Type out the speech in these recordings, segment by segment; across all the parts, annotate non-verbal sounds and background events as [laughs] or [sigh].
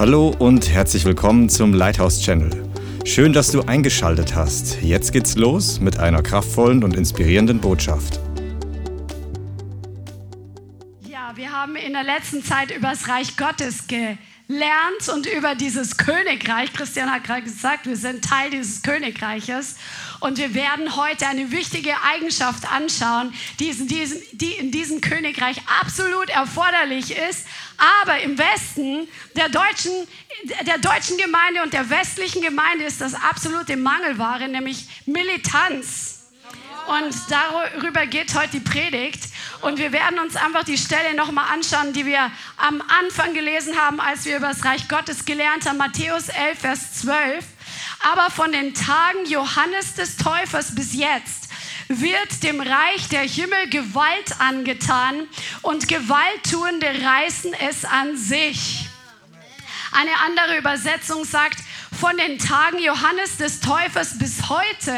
Hallo und herzlich willkommen zum Lighthouse Channel. Schön, dass du eingeschaltet hast. Jetzt geht's los mit einer kraftvollen und inspirierenden Botschaft. Ja, wir haben in der letzten Zeit über das Reich Gottes gelernt und über dieses Königreich. Christian hat gerade gesagt, wir sind Teil dieses Königreiches. Und wir werden heute eine wichtige Eigenschaft anschauen, die in, diesem, die in diesem Königreich absolut erforderlich ist, aber im Westen der deutschen, der deutschen Gemeinde und der westlichen Gemeinde ist das absolute Mangelware, nämlich Militanz. Und darüber geht heute die Predigt. Und wir werden uns einfach die Stelle nochmal anschauen, die wir am Anfang gelesen haben, als wir über das Reich Gottes gelernt haben. Matthäus 11, Vers 12 aber von den Tagen Johannes des Täufers bis jetzt wird dem Reich der Himmel Gewalt angetan und Gewalttuende reißen es an sich. Eine andere Übersetzung sagt, von den Tagen Johannes des Täufers bis heute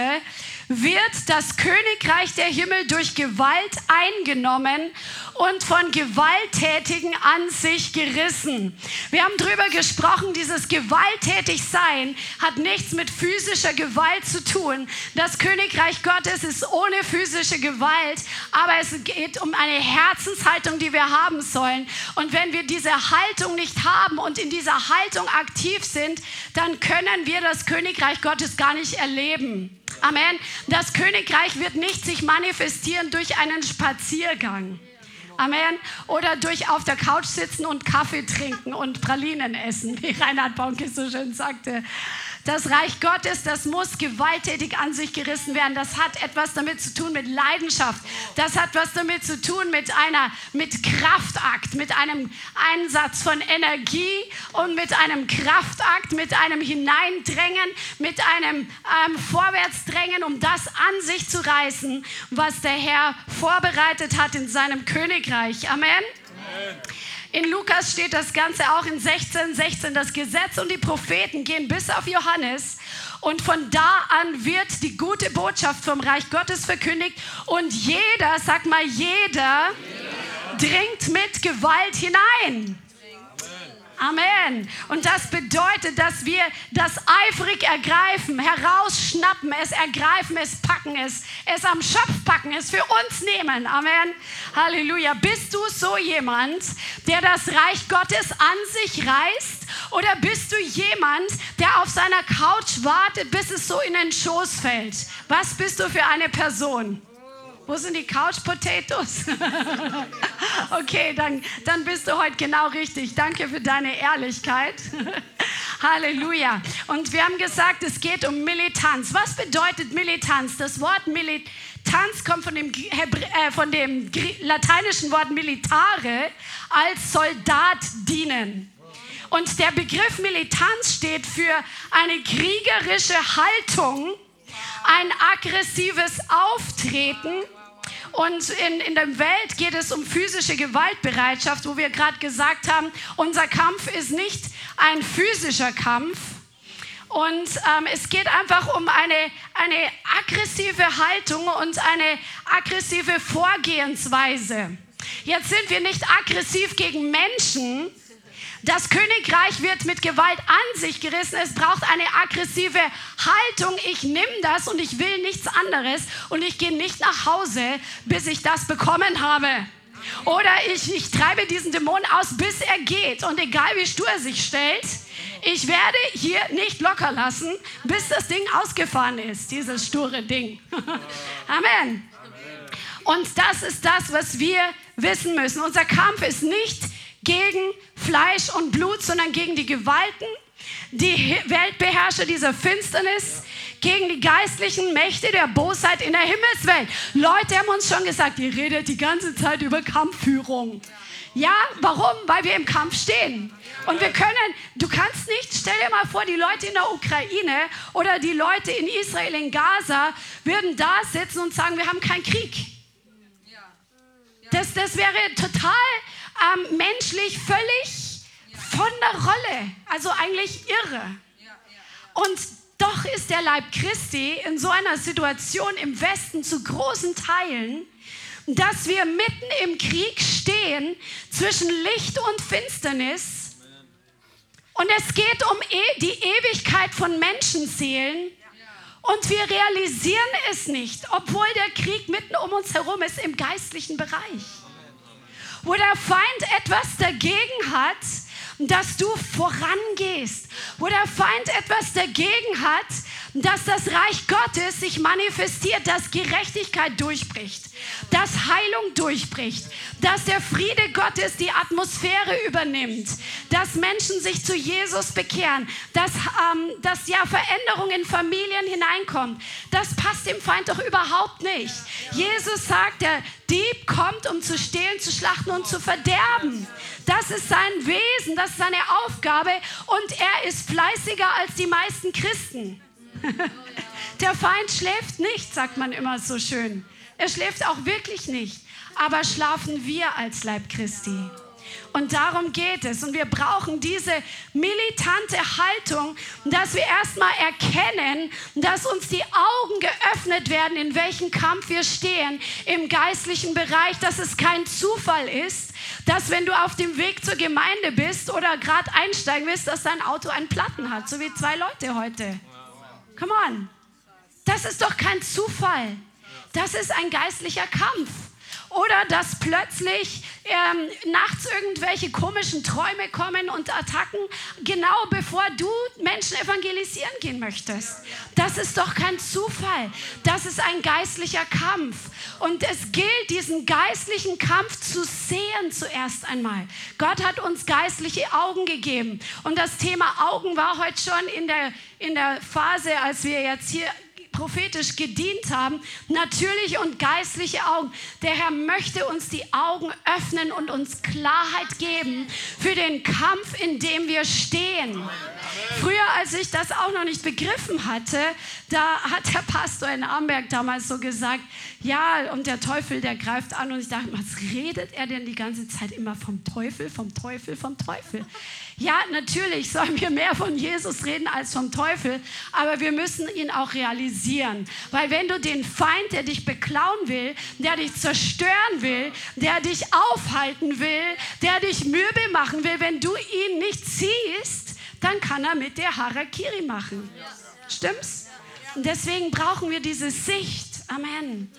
wird das Königreich der Himmel durch Gewalt eingenommen und von Gewalttätigen an sich gerissen. Wir haben darüber gesprochen, dieses Gewalttätigsein hat nichts mit physischer Gewalt zu tun. Das Königreich Gottes ist ohne physische Gewalt, aber es geht um eine Herzenshaltung, die wir haben sollen. Und wenn wir diese Haltung nicht haben und in dieser Haltung aktiv sind, dann können wir das Königreich Gottes gar nicht erleben. Amen. Das Königreich wird nicht sich manifestieren durch einen Spaziergang. Amen. Oder durch auf der Couch sitzen und Kaffee trinken und Pralinen essen, wie Reinhard Bonke so schön sagte. Das Reich Gottes, das muss gewalttätig an sich gerissen werden. Das hat etwas damit zu tun mit Leidenschaft. Das hat was damit zu tun mit einer, mit Kraftakt, mit einem Einsatz von Energie und mit einem Kraftakt, mit einem Hineindrängen, mit einem ähm, Vorwärtsdrängen, um das an sich zu reißen, was der Herr vorbereitet hat in seinem Königreich. Amen. Amen. In Lukas steht das Ganze auch in 16, 16. Das Gesetz und die Propheten gehen bis auf Johannes. Und von da an wird die gute Botschaft vom Reich Gottes verkündigt. Und jeder, sag mal, jeder, jeder. dringt mit Gewalt hinein. Amen. Und das bedeutet, dass wir das eifrig ergreifen, herausschnappen, es ergreifen, es packen, es, es am Schopf packen, es für uns nehmen. Amen. Halleluja. Bist du so jemand, der das Reich Gottes an sich reißt? Oder bist du jemand, der auf seiner Couch wartet, bis es so in den Schoß fällt? Was bist du für eine Person? Wo sind die Couch Potatoes? [laughs] okay, dann, dann bist du heute genau richtig. Danke für deine Ehrlichkeit. [laughs] Halleluja. Und wir haben gesagt, es geht um Militanz. Was bedeutet Militanz? Das Wort Militanz kommt von dem, äh, von dem lateinischen Wort militare, als Soldat dienen. Und der Begriff Militanz steht für eine kriegerische Haltung, ein aggressives Auftreten. Und in, in der Welt geht es um physische Gewaltbereitschaft, wo wir gerade gesagt haben, unser Kampf ist nicht ein physischer Kampf. Und ähm, es geht einfach um eine, eine aggressive Haltung und eine aggressive Vorgehensweise. Jetzt sind wir nicht aggressiv gegen Menschen, das Königreich wird mit Gewalt an sich gerissen. Es braucht eine aggressive Haltung. Ich nehme das und ich will nichts anderes und ich gehe nicht nach Hause, bis ich das bekommen habe. Oder ich, ich treibe diesen Dämon aus, bis er geht. Und egal wie stur er sich stellt, ich werde hier nicht locker lassen, bis das Ding ausgefahren ist, dieses sture Ding. [laughs] Amen. Und das ist das, was wir wissen müssen. Unser Kampf ist nicht gegen Fleisch und Blut, sondern gegen die Gewalten, die Weltbeherrscher dieser Finsternis, gegen die geistlichen Mächte der Bosheit in der Himmelswelt. Leute haben uns schon gesagt, ihr redet die ganze Zeit über Kampfführung. Ja, warum? Weil wir im Kampf stehen. Und wir können, du kannst nicht, stell dir mal vor, die Leute in der Ukraine oder die Leute in Israel, in Gaza, würden da sitzen und sagen, wir haben keinen Krieg. Das, das wäre total ähm, menschlich völlig von der Rolle, also eigentlich irre. Und doch ist der Leib Christi in so einer Situation im Westen zu großen Teilen, dass wir mitten im Krieg stehen zwischen Licht und Finsternis. Und es geht um e die Ewigkeit von Menschenseelen. Und wir realisieren es nicht, obwohl der Krieg mitten um uns herum ist im geistlichen Bereich. Wo der Feind etwas dagegen hat, dass du vorangehst. Wo der Feind etwas dagegen hat, dass das Reich Gottes sich manifestiert, dass Gerechtigkeit durchbricht, dass Heilung durchbricht, dass der Friede Gottes die Atmosphäre übernimmt, dass Menschen sich zu Jesus bekehren, dass, ähm, dass ja Veränderung in Familien hineinkommt. Das passt dem Feind doch überhaupt nicht. Jesus sagt, der Dieb kommt, um zu stehlen, zu schlachten und zu verderben. Das ist sein Wesen, das ist seine Aufgabe und er ist fleißiger als die meisten Christen. Der Feind schläft nicht, sagt man immer so schön. Er schläft auch wirklich nicht. Aber schlafen wir als Leib Christi. Und darum geht es. Und wir brauchen diese militante Haltung, dass wir erstmal erkennen, dass uns die Augen geöffnet werden, in welchem Kampf wir stehen im geistlichen Bereich, dass es kein Zufall ist, dass wenn du auf dem Weg zur Gemeinde bist oder gerade einsteigen willst, dass dein Auto einen Platten hat, so wie zwei Leute heute. Come on. Das ist doch kein Zufall. Das ist ein geistlicher Kampf. Oder dass plötzlich ähm, nachts irgendwelche komischen Träume kommen und Attacken, genau bevor du Menschen evangelisieren gehen möchtest. Das ist doch kein Zufall. Das ist ein geistlicher Kampf. Und es gilt, diesen geistlichen Kampf zu sehen zuerst einmal. Gott hat uns geistliche Augen gegeben. Und das Thema Augen war heute schon in der, in der Phase, als wir jetzt hier prophetisch gedient haben, natürliche und geistliche Augen. Der Herr möchte uns die Augen öffnen und uns Klarheit geben für den Kampf, in dem wir stehen. Früher, als ich das auch noch nicht begriffen hatte, da hat der Pastor in Amberg damals so gesagt, ja, und der Teufel, der greift an. Und ich dachte, was redet er denn die ganze Zeit immer vom Teufel, vom Teufel, vom Teufel? Ja, natürlich sollen wir mehr von Jesus reden als vom Teufel, aber wir müssen ihn auch realisieren. Weil wenn du den Feind, der dich beklauen will, der dich zerstören will, der dich aufhalten will, der dich mürbe machen will, wenn du ihn nicht siehst, dann kann er mit dir Harakiri machen. Stimmt's? Und deswegen brauchen wir diese Sicht. Amen.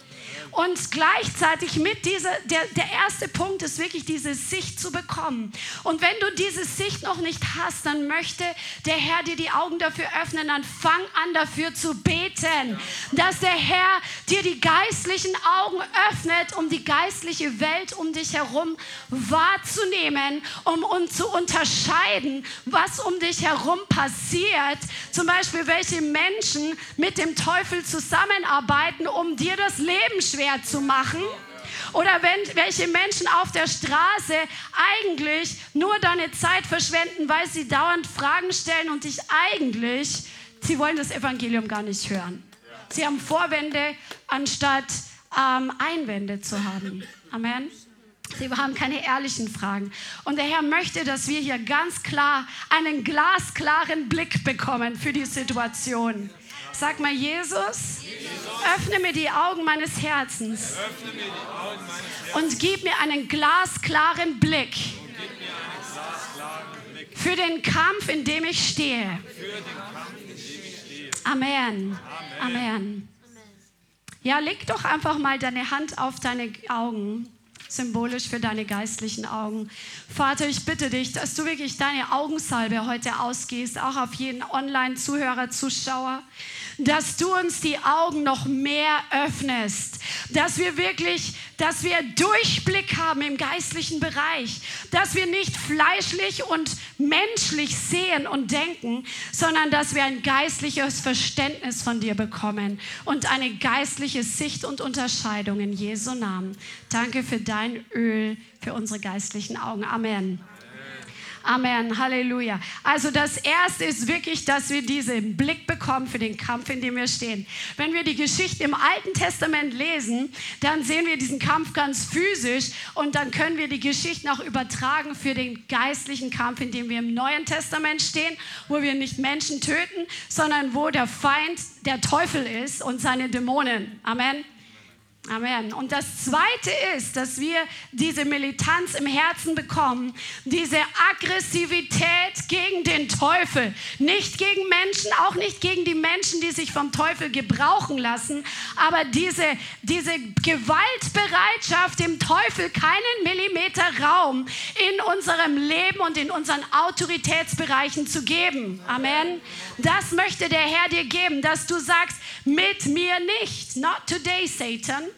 Und gleichzeitig mit dieser, der, der erste Punkt ist wirklich diese Sicht zu bekommen. Und wenn du diese Sicht noch nicht hast, dann möchte der Herr dir die Augen dafür öffnen, dann fang an dafür zu beten, dass der Herr dir die geistlichen Augen öffnet, um die geistliche Welt um dich herum wahrzunehmen, um, um zu unterscheiden, was um dich herum passiert. Zum Beispiel, welche Menschen mit dem Teufel zusammenarbeiten, um dir das Leben schwer schwer zu machen. Oder wenn welche Menschen auf der Straße eigentlich nur deine Zeit verschwenden, weil sie dauernd Fragen stellen und dich eigentlich, sie wollen das Evangelium gar nicht hören. Sie haben Vorwände anstatt ähm, Einwände zu haben. Amen. Sie haben keine ehrlichen Fragen. Und der Herr möchte, dass wir hier ganz klar einen glasklaren Blick bekommen für die Situation. Sag mal, Jesus, öffne mir die Augen meines Herzens und gib mir einen glasklaren Blick für den Kampf, in dem ich stehe. Amen. Amen. Ja, leg doch einfach mal deine Hand auf deine Augen symbolisch für deine geistlichen Augen. Vater, ich bitte dich, dass du wirklich deine Augensalbe heute ausgehst, auch auf jeden Online-Zuhörer, Zuschauer dass du uns die Augen noch mehr öffnest, dass wir wirklich, dass wir Durchblick haben im geistlichen Bereich, dass wir nicht fleischlich und menschlich sehen und denken, sondern dass wir ein geistliches Verständnis von dir bekommen und eine geistliche Sicht und Unterscheidung in Jesu Namen. Danke für dein Öl für unsere geistlichen Augen. Amen. Amen, Halleluja. Also das Erste ist wirklich, dass wir diesen Blick bekommen für den Kampf, in dem wir stehen. Wenn wir die Geschichte im Alten Testament lesen, dann sehen wir diesen Kampf ganz physisch und dann können wir die Geschichten auch übertragen für den geistlichen Kampf, in dem wir im Neuen Testament stehen, wo wir nicht Menschen töten, sondern wo der Feind der Teufel ist und seine Dämonen. Amen. Amen. Und das Zweite ist, dass wir diese Militanz im Herzen bekommen, diese Aggressivität gegen den Teufel. Nicht gegen Menschen, auch nicht gegen die Menschen, die sich vom Teufel gebrauchen lassen, aber diese, diese Gewaltbereitschaft, dem Teufel keinen Millimeter Raum in unserem Leben und in unseren Autoritätsbereichen zu geben. Amen. Das möchte der Herr dir geben, dass du sagst, mit mir nicht. Not today, Satan.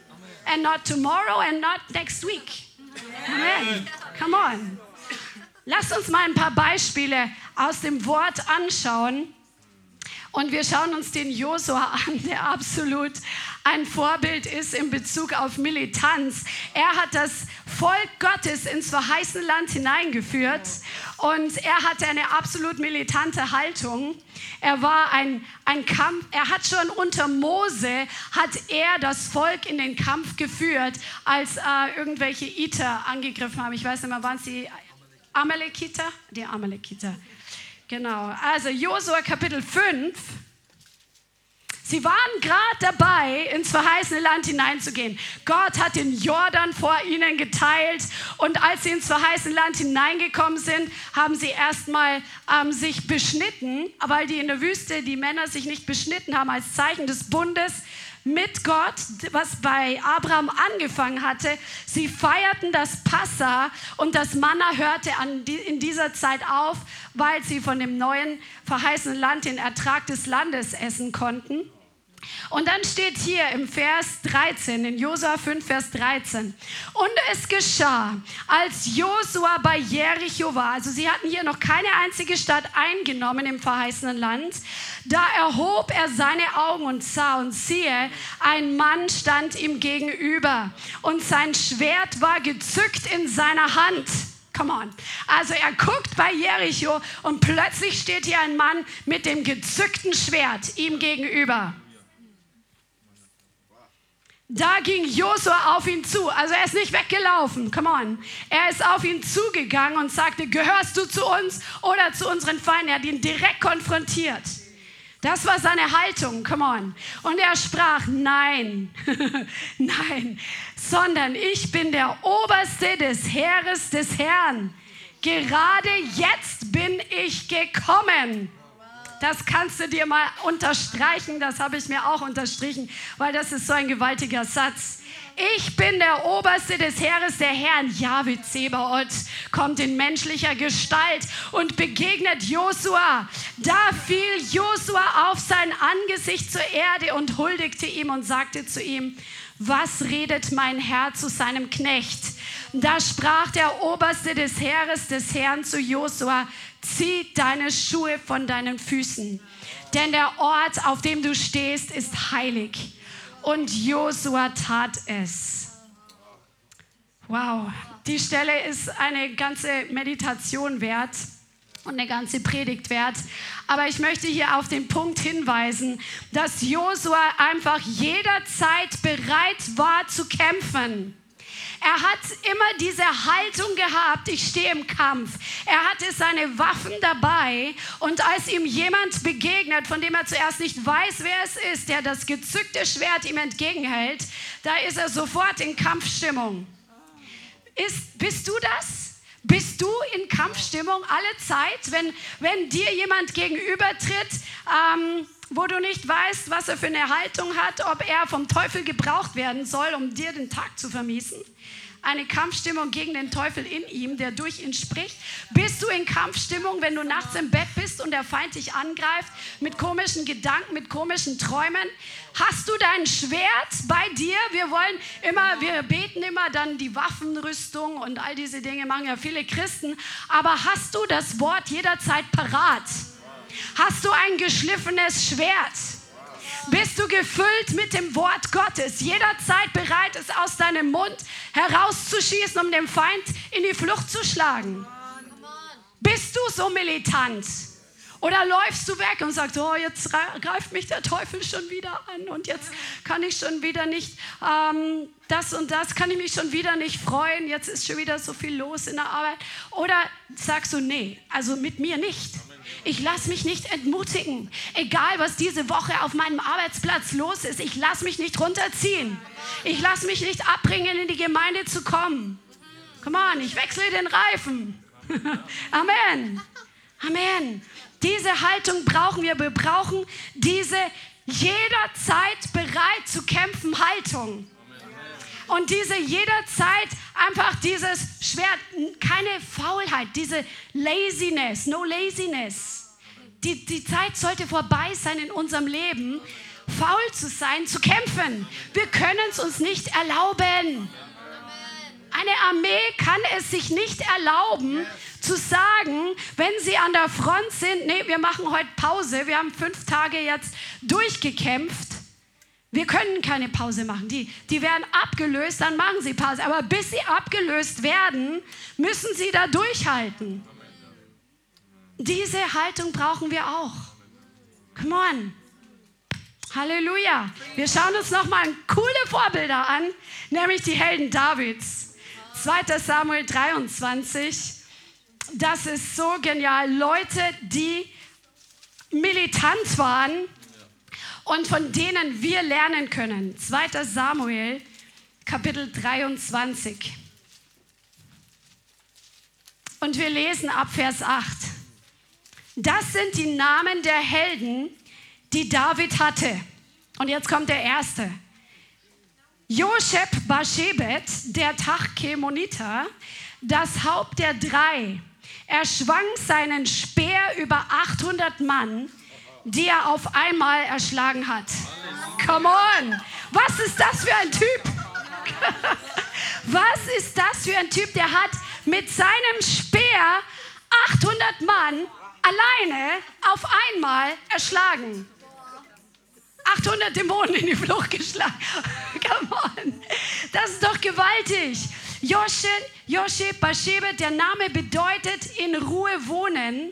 And not tomorrow and not next week. Amen. Come on. Lasst uns mal ein paar Beispiele aus dem Wort anschauen. Und wir schauen uns den Josua an, der absolut ein Vorbild ist in Bezug auf Militanz. Er hat das Volk Gottes ins verheißene Land hineingeführt und er hatte eine absolut militante Haltung. Er war ein, ein Kampf, er hat schon unter Mose, hat er das Volk in den Kampf geführt, als äh, irgendwelche Iter angegriffen haben. Ich weiß nicht mehr, waren es die Amalekiter? Die Amalekiter. Genau. Also Josua Kapitel 5. Sie waren gerade dabei, ins verheißene Land hineinzugehen. Gott hat den Jordan vor ihnen geteilt und als sie ins verheißene Land hineingekommen sind, haben sie erstmal ähm, sich beschnitten, weil die in der Wüste die Männer sich nicht beschnitten haben als Zeichen des Bundes mit Gott, was bei Abraham angefangen hatte. Sie feierten das Passa und das Manna hörte in dieser Zeit auf, weil sie von dem neuen verheißenen Land den Ertrag des Landes essen konnten. Und dann steht hier im Vers 13, in Josua 5, Vers 13. Und es geschah, als Josua bei Jericho war, also sie hatten hier noch keine einzige Stadt eingenommen im verheißenen Land, da erhob er seine Augen und sah und siehe, ein Mann stand ihm gegenüber und sein Schwert war gezückt in seiner Hand. Come on. Also er guckt bei Jericho und plötzlich steht hier ein Mann mit dem gezückten Schwert ihm gegenüber. Da ging Josua auf ihn zu. Also er ist nicht weggelaufen. Come on. Er ist auf ihn zugegangen und sagte, gehörst du zu uns oder zu unseren Feinden? Er hat ihn direkt konfrontiert. Das war seine Haltung. Come on. Und er sprach, nein, [laughs] nein, sondern ich bin der Oberste des Heeres des Herrn. Gerade jetzt bin ich gekommen. Das kannst du dir mal unterstreichen, das habe ich mir auch unterstrichen, weil das ist so ein gewaltiger Satz. Ich bin der Oberste des Heeres der Herren. Jahwe Zebaoth kommt in menschlicher Gestalt und begegnet Josua. Da fiel Josua auf sein Angesicht zur Erde und huldigte ihm und sagte zu ihm, was redet mein Herr zu seinem Knecht? Da sprach der Oberste des Heeres des Herrn zu Josua, zieh deine Schuhe von deinen Füßen, denn der Ort, auf dem du stehst, ist heilig. Und Josua tat es. Wow, die Stelle ist eine ganze Meditation wert und eine ganze Predigt wert. Aber ich möchte hier auf den Punkt hinweisen, dass Josua einfach jederzeit bereit war zu kämpfen. Er hat immer diese Haltung gehabt, ich stehe im Kampf. Er hatte seine Waffen dabei und als ihm jemand begegnet, von dem er zuerst nicht weiß, wer es ist, der das gezückte Schwert ihm entgegenhält, da ist er sofort in Kampfstimmung. Ist, bist du das? Bist du in Kampfstimmung alle Zeit, wenn, wenn dir jemand gegenübertritt, ähm, wo du nicht weißt, was er für eine Haltung hat, ob er vom Teufel gebraucht werden soll, um dir den Tag zu vermiesen? Eine Kampfstimmung gegen den Teufel in ihm, der durch ihn spricht? Bist du in Kampfstimmung, wenn du nachts im Bett bist und der Feind dich angreift mit komischen Gedanken, mit komischen Träumen? Hast du dein Schwert bei dir? Wir wollen immer, wir beten immer dann die Waffenrüstung und all diese Dinge machen ja viele Christen. Aber hast du das Wort jederzeit parat? Hast du ein geschliffenes Schwert? Bist du gefüllt mit dem Wort Gottes, jederzeit bereit, es aus deinem Mund herauszuschießen, um den Feind in die Flucht zu schlagen? Bist du so militant? Oder läufst du weg und sagst, oh, jetzt greift mich der Teufel schon wieder an und jetzt kann ich schon wieder nicht ähm, das und das, kann ich mich schon wieder nicht freuen, jetzt ist schon wieder so viel los in der Arbeit. Oder sagst du, nee, also mit mir nicht. Ich lasse mich nicht entmutigen. Egal, was diese Woche auf meinem Arbeitsplatz los ist, ich lasse mich nicht runterziehen. Ich lasse mich nicht abbringen, in die Gemeinde zu kommen. Come on, ich wechsle den Reifen. [laughs] Amen. Amen. Diese Haltung brauchen wir. Wir brauchen diese jederzeit bereit zu kämpfen Haltung. Und diese jederzeit einfach dieses Schwert, keine Faulheit, diese Laziness, no laziness. Die, die Zeit sollte vorbei sein in unserem Leben, faul zu sein, zu kämpfen. Wir können es uns nicht erlauben. Eine Armee kann es sich nicht erlauben, zu sagen, wenn sie an der Front sind, nee, wir machen heute Pause, wir haben fünf Tage jetzt durchgekämpft. Wir können keine Pause machen. Die, die werden abgelöst, dann machen sie Pause. Aber bis sie abgelöst werden, müssen sie da durchhalten. Diese Haltung brauchen wir auch. Come on. Halleluja. Wir schauen uns nochmal coole Vorbilder an, nämlich die Helden Davids. 2. Samuel 23. Das ist so genial. Leute, die militant waren und von denen wir lernen können. 2. Samuel, Kapitel 23. Und wir lesen ab Vers 8. Das sind die Namen der Helden, die David hatte. Und jetzt kommt der erste. Josheb Bashebet, der Tachkemoniter, das Haupt der drei. Er schwang seinen Speer über 800 Mann, die er auf einmal erschlagen hat. Come on! Was ist das für ein Typ? [laughs] Was ist das für ein Typ, der hat mit seinem Speer 800 Mann alleine auf einmal erschlagen? 800 Dämonen in die Flucht geschlagen. [laughs] Come on. Das ist doch gewaltig. Josche, Josche Bashebe, der Name bedeutet in Ruhe wohnen.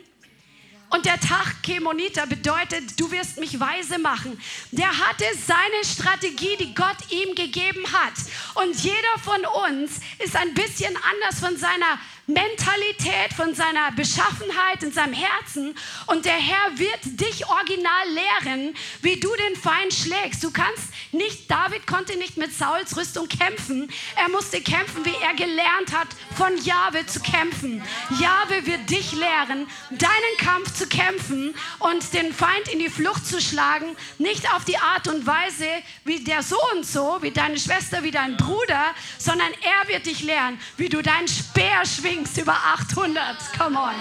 Und der Tag Kemonita bedeutet, du wirst mich weise machen. Der hatte seine Strategie, die Gott ihm gegeben hat. Und jeder von uns ist ein bisschen anders von seiner Mentalität, von seiner Beschaffenheit in seinem Herzen. Und der Herr wird dich original lehren, wie du den Feind schlägst. Du kannst nicht, David konnte nicht mit Sauls Rüstung kämpfen. Er musste kämpfen, wie er gelernt hat, von Jahwe zu kämpfen. Jahwe wird dich lehren, deinen Kampf zu kämpfen und den Feind in die Flucht zu schlagen. Nicht auf die Art und Weise wie der so und so, wie deine Schwester, wie dein Bruder, sondern er wird dich lehren, wie du deinen Speer schwingst Dings über 800. Come on.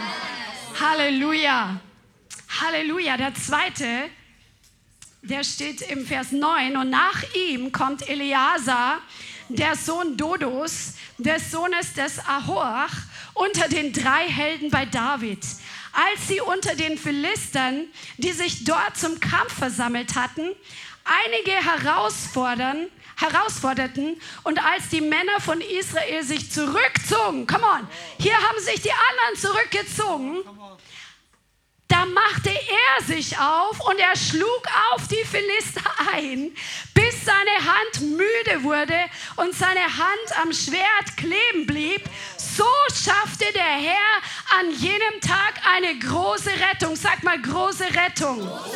Halleluja. Halleluja. Der zweite, der steht im Vers 9. Und nach ihm kommt Eleazar, der Sohn Dodos, des Sohnes des Ahoach, unter den drei Helden bei David. Als sie unter den Philistern, die sich dort zum Kampf versammelt hatten, einige herausfordern, herausforderten und als die Männer von Israel sich zurückzogen, come on, hier haben sich die anderen zurückgezogen, da machte er sich auf und er schlug auf die Philister ein, bis seine Hand müde wurde und seine Hand am Schwert kleben blieb. So schaffte der Herr an jenem Tag eine große Rettung. Sag mal große Rettung. Große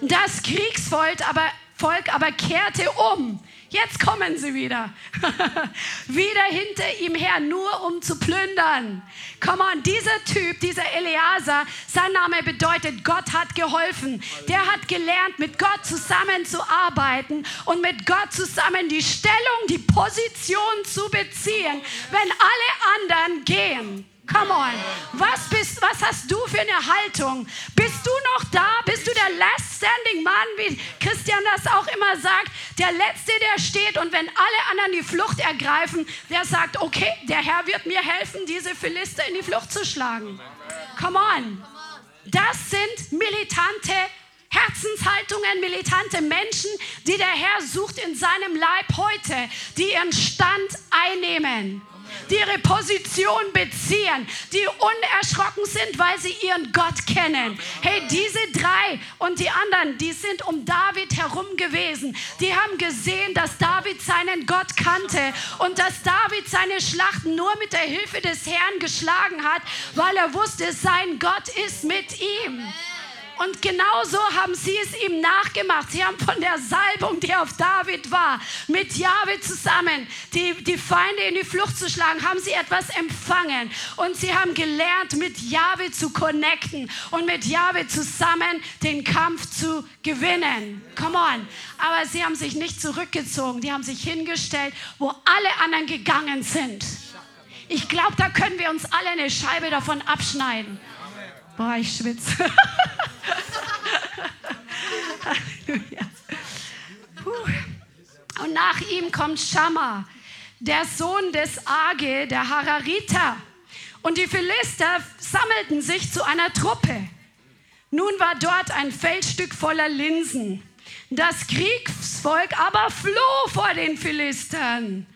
Rettung. Das Kriegsvolk aber Volk aber kehrte um. Jetzt kommen sie wieder. [laughs] wieder hinter ihm her, nur um zu plündern. Come on, dieser Typ, dieser Eleazar, sein Name bedeutet, Gott hat geholfen. Der hat gelernt, mit Gott zusammenzuarbeiten und mit Gott zusammen die Stellung, die Position zu beziehen, wenn alle anderen gehen. Come on. Was, bist, was hast du für eine Haltung? Bist du noch da? Bist du der last standing Mann, wie Christian das auch immer sagt? Der Letzte, der steht und wenn alle anderen die Flucht ergreifen, der sagt, okay, der Herr wird mir helfen, diese Philister in die Flucht zu schlagen. Come on. Das sind militante Herzenshaltungen, militante Menschen, die der Herr sucht in seinem Leib heute, die ihren Stand einnehmen die ihre Position beziehen, die unerschrocken sind, weil sie ihren Gott kennen. Hey, diese drei und die anderen, die sind um David herum gewesen. Die haben gesehen, dass David seinen Gott kannte und dass David seine Schlachten nur mit der Hilfe des Herrn geschlagen hat, weil er wusste, sein Gott ist mit ihm. Und genauso haben sie es ihm nachgemacht. Sie haben von der Salbung, die auf David war, mit Jahwe zusammen die, die Feinde in die Flucht zu schlagen, haben sie etwas empfangen. Und sie haben gelernt, mit Jahwe zu connecten und mit Jahwe zusammen den Kampf zu gewinnen. Come on. Aber sie haben sich nicht zurückgezogen. Die haben sich hingestellt, wo alle anderen gegangen sind. Ich glaube, da können wir uns alle eine Scheibe davon abschneiden. Boah, ich schwitze. [laughs] Halleluja. Und nach ihm kommt Schammer, der Sohn des Age, der Harariter. Und die Philister sammelten sich zu einer Truppe. Nun war dort ein Feldstück voller Linsen. Das Kriegsvolk aber floh vor den Philistern.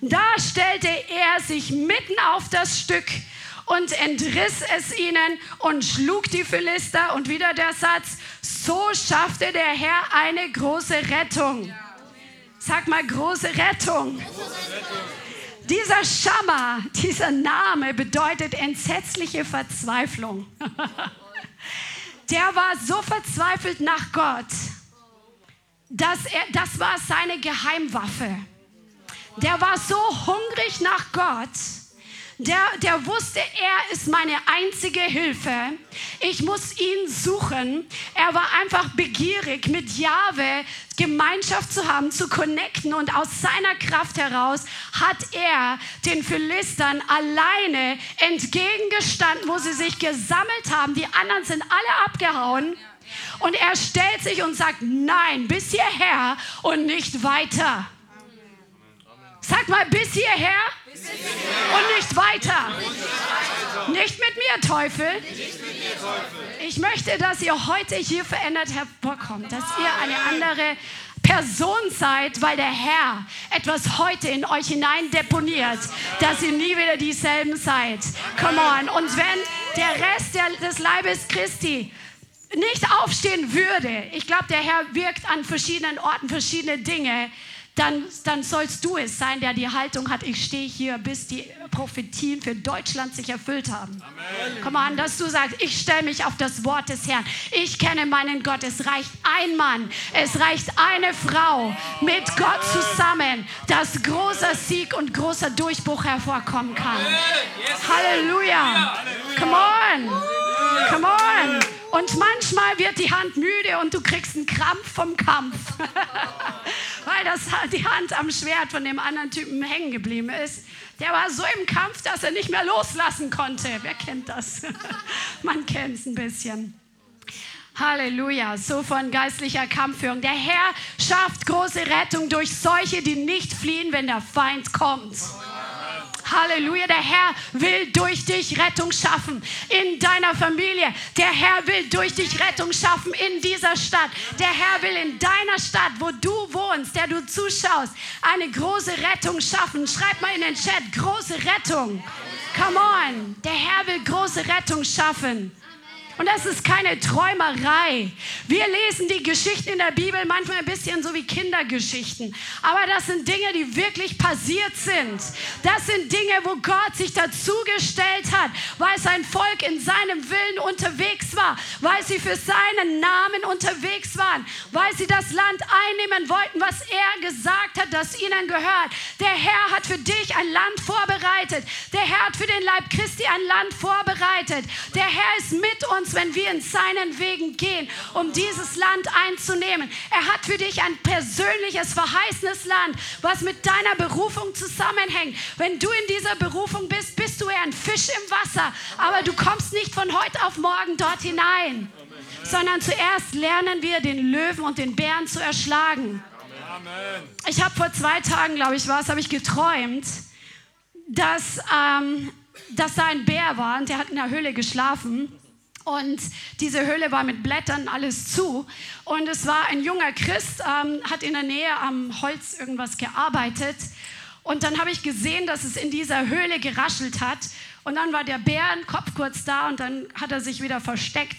Da stellte er sich mitten auf das Stück und entriss es ihnen und schlug die Philister. Und wieder der Satz, so schaffte der Herr eine große Rettung. Sag mal, große Rettung. Dieser Schammer, dieser Name bedeutet entsetzliche Verzweiflung. [laughs] Der war so verzweifelt nach Gott, dass er, das war seine Geheimwaffe. Der war so hungrig nach Gott, der, der wusste, er ist meine einzige Hilfe. Ich muss ihn suchen. Er war einfach begierig, mit Jahwe Gemeinschaft zu haben, zu connecten. Und aus seiner Kraft heraus hat er den Philistern alleine entgegengestanden, wo sie sich gesammelt haben. Die anderen sind alle abgehauen. Und er stellt sich und sagt, nein, bis hierher und nicht weiter. Sag mal, bis hierher und nicht weiter. Nicht mit mir, Teufel. Ich möchte, dass ihr heute hier verändert hervorkommt, dass ihr eine andere Person seid, weil der Herr etwas heute in euch hinein deponiert, dass ihr nie wieder dieselben seid. Come on. Und wenn der Rest des Leibes Christi nicht aufstehen würde, ich glaube, der Herr wirkt an verschiedenen Orten verschiedene Dinge, dann, dann sollst du es sein, der die Haltung hat, ich stehe hier, bis die Prophetien für Deutschland sich erfüllt haben. Amen. Komm an, dass du sagst, ich stelle mich auf das Wort des Herrn. Ich kenne meinen Gott. Es reicht ein Mann, es reicht eine Frau mit Gott zusammen, dass großer Sieg und großer Durchbruch hervorkommen kann. Halleluja. Come on. Come on. Und manchmal wird die Hand müde und du kriegst einen Krampf vom Kampf. [laughs] Weil das, die Hand am Schwert von dem anderen Typen hängen geblieben ist. Der war so im Kampf, dass er nicht mehr loslassen konnte. Wer kennt das? [laughs] Man kennt es ein bisschen. Halleluja, so von geistlicher Kampfführung. Der Herr schafft große Rettung durch solche, die nicht fliehen, wenn der Feind kommt. Halleluja, der Herr will durch dich Rettung schaffen in deiner Familie. Der Herr will durch dich Rettung schaffen in dieser Stadt. Der Herr will in deiner Stadt, wo du wohnst, der du zuschaust, eine große Rettung schaffen. Schreib mal in den Chat, große Rettung. Come on, der Herr will große Rettung schaffen. Und das ist keine Träumerei. Wir lesen die Geschichten in der Bibel manchmal ein bisschen so wie Kindergeschichten. Aber das sind Dinge, die wirklich passiert sind. Das sind Dinge, wo Gott sich dazugestellt hat, weil sein Volk in seinem Willen unterwegs war, weil sie für seinen Namen unterwegs waren, weil sie das Land einnehmen wollten, was er gesagt hat, das ihnen gehört. Der Herr hat für dich ein Land vorbereitet. Der Herr hat für den Leib Christi ein Land vorbereitet. Der Herr ist mit uns uns, wenn wir in seinen Wegen gehen, um dieses Land einzunehmen. Er hat für dich ein persönliches, verheißenes Land, was mit deiner Berufung zusammenhängt. Wenn du in dieser Berufung bist, bist du eher ein Fisch im Wasser, aber du kommst nicht von heute auf morgen dort hinein, sondern zuerst lernen wir, den Löwen und den Bären zu erschlagen. Ich habe vor zwei Tagen, glaube ich, was, habe ich geträumt, dass, ähm, dass da ein Bär war und der hat in der Höhle geschlafen. Und diese Höhle war mit Blättern alles zu. Und es war ein junger Christ, ähm, hat in der Nähe am Holz irgendwas gearbeitet. Und dann habe ich gesehen, dass es in dieser Höhle geraschelt hat. Und dann war der Bär, Kopf kurz da, und dann hat er sich wieder versteckt.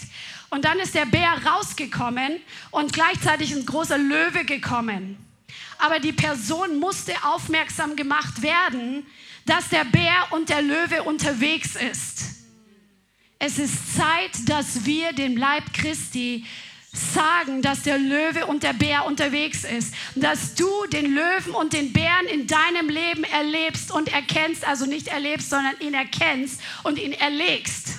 Und dann ist der Bär rausgekommen und gleichzeitig ein großer Löwe gekommen. Aber die Person musste aufmerksam gemacht werden, dass der Bär und der Löwe unterwegs ist. Es ist Zeit, dass wir dem Leib Christi sagen, dass der Löwe und der Bär unterwegs ist. Dass du den Löwen und den Bären in deinem Leben erlebst und erkennst, also nicht erlebst, sondern ihn erkennst und ihn erlegst.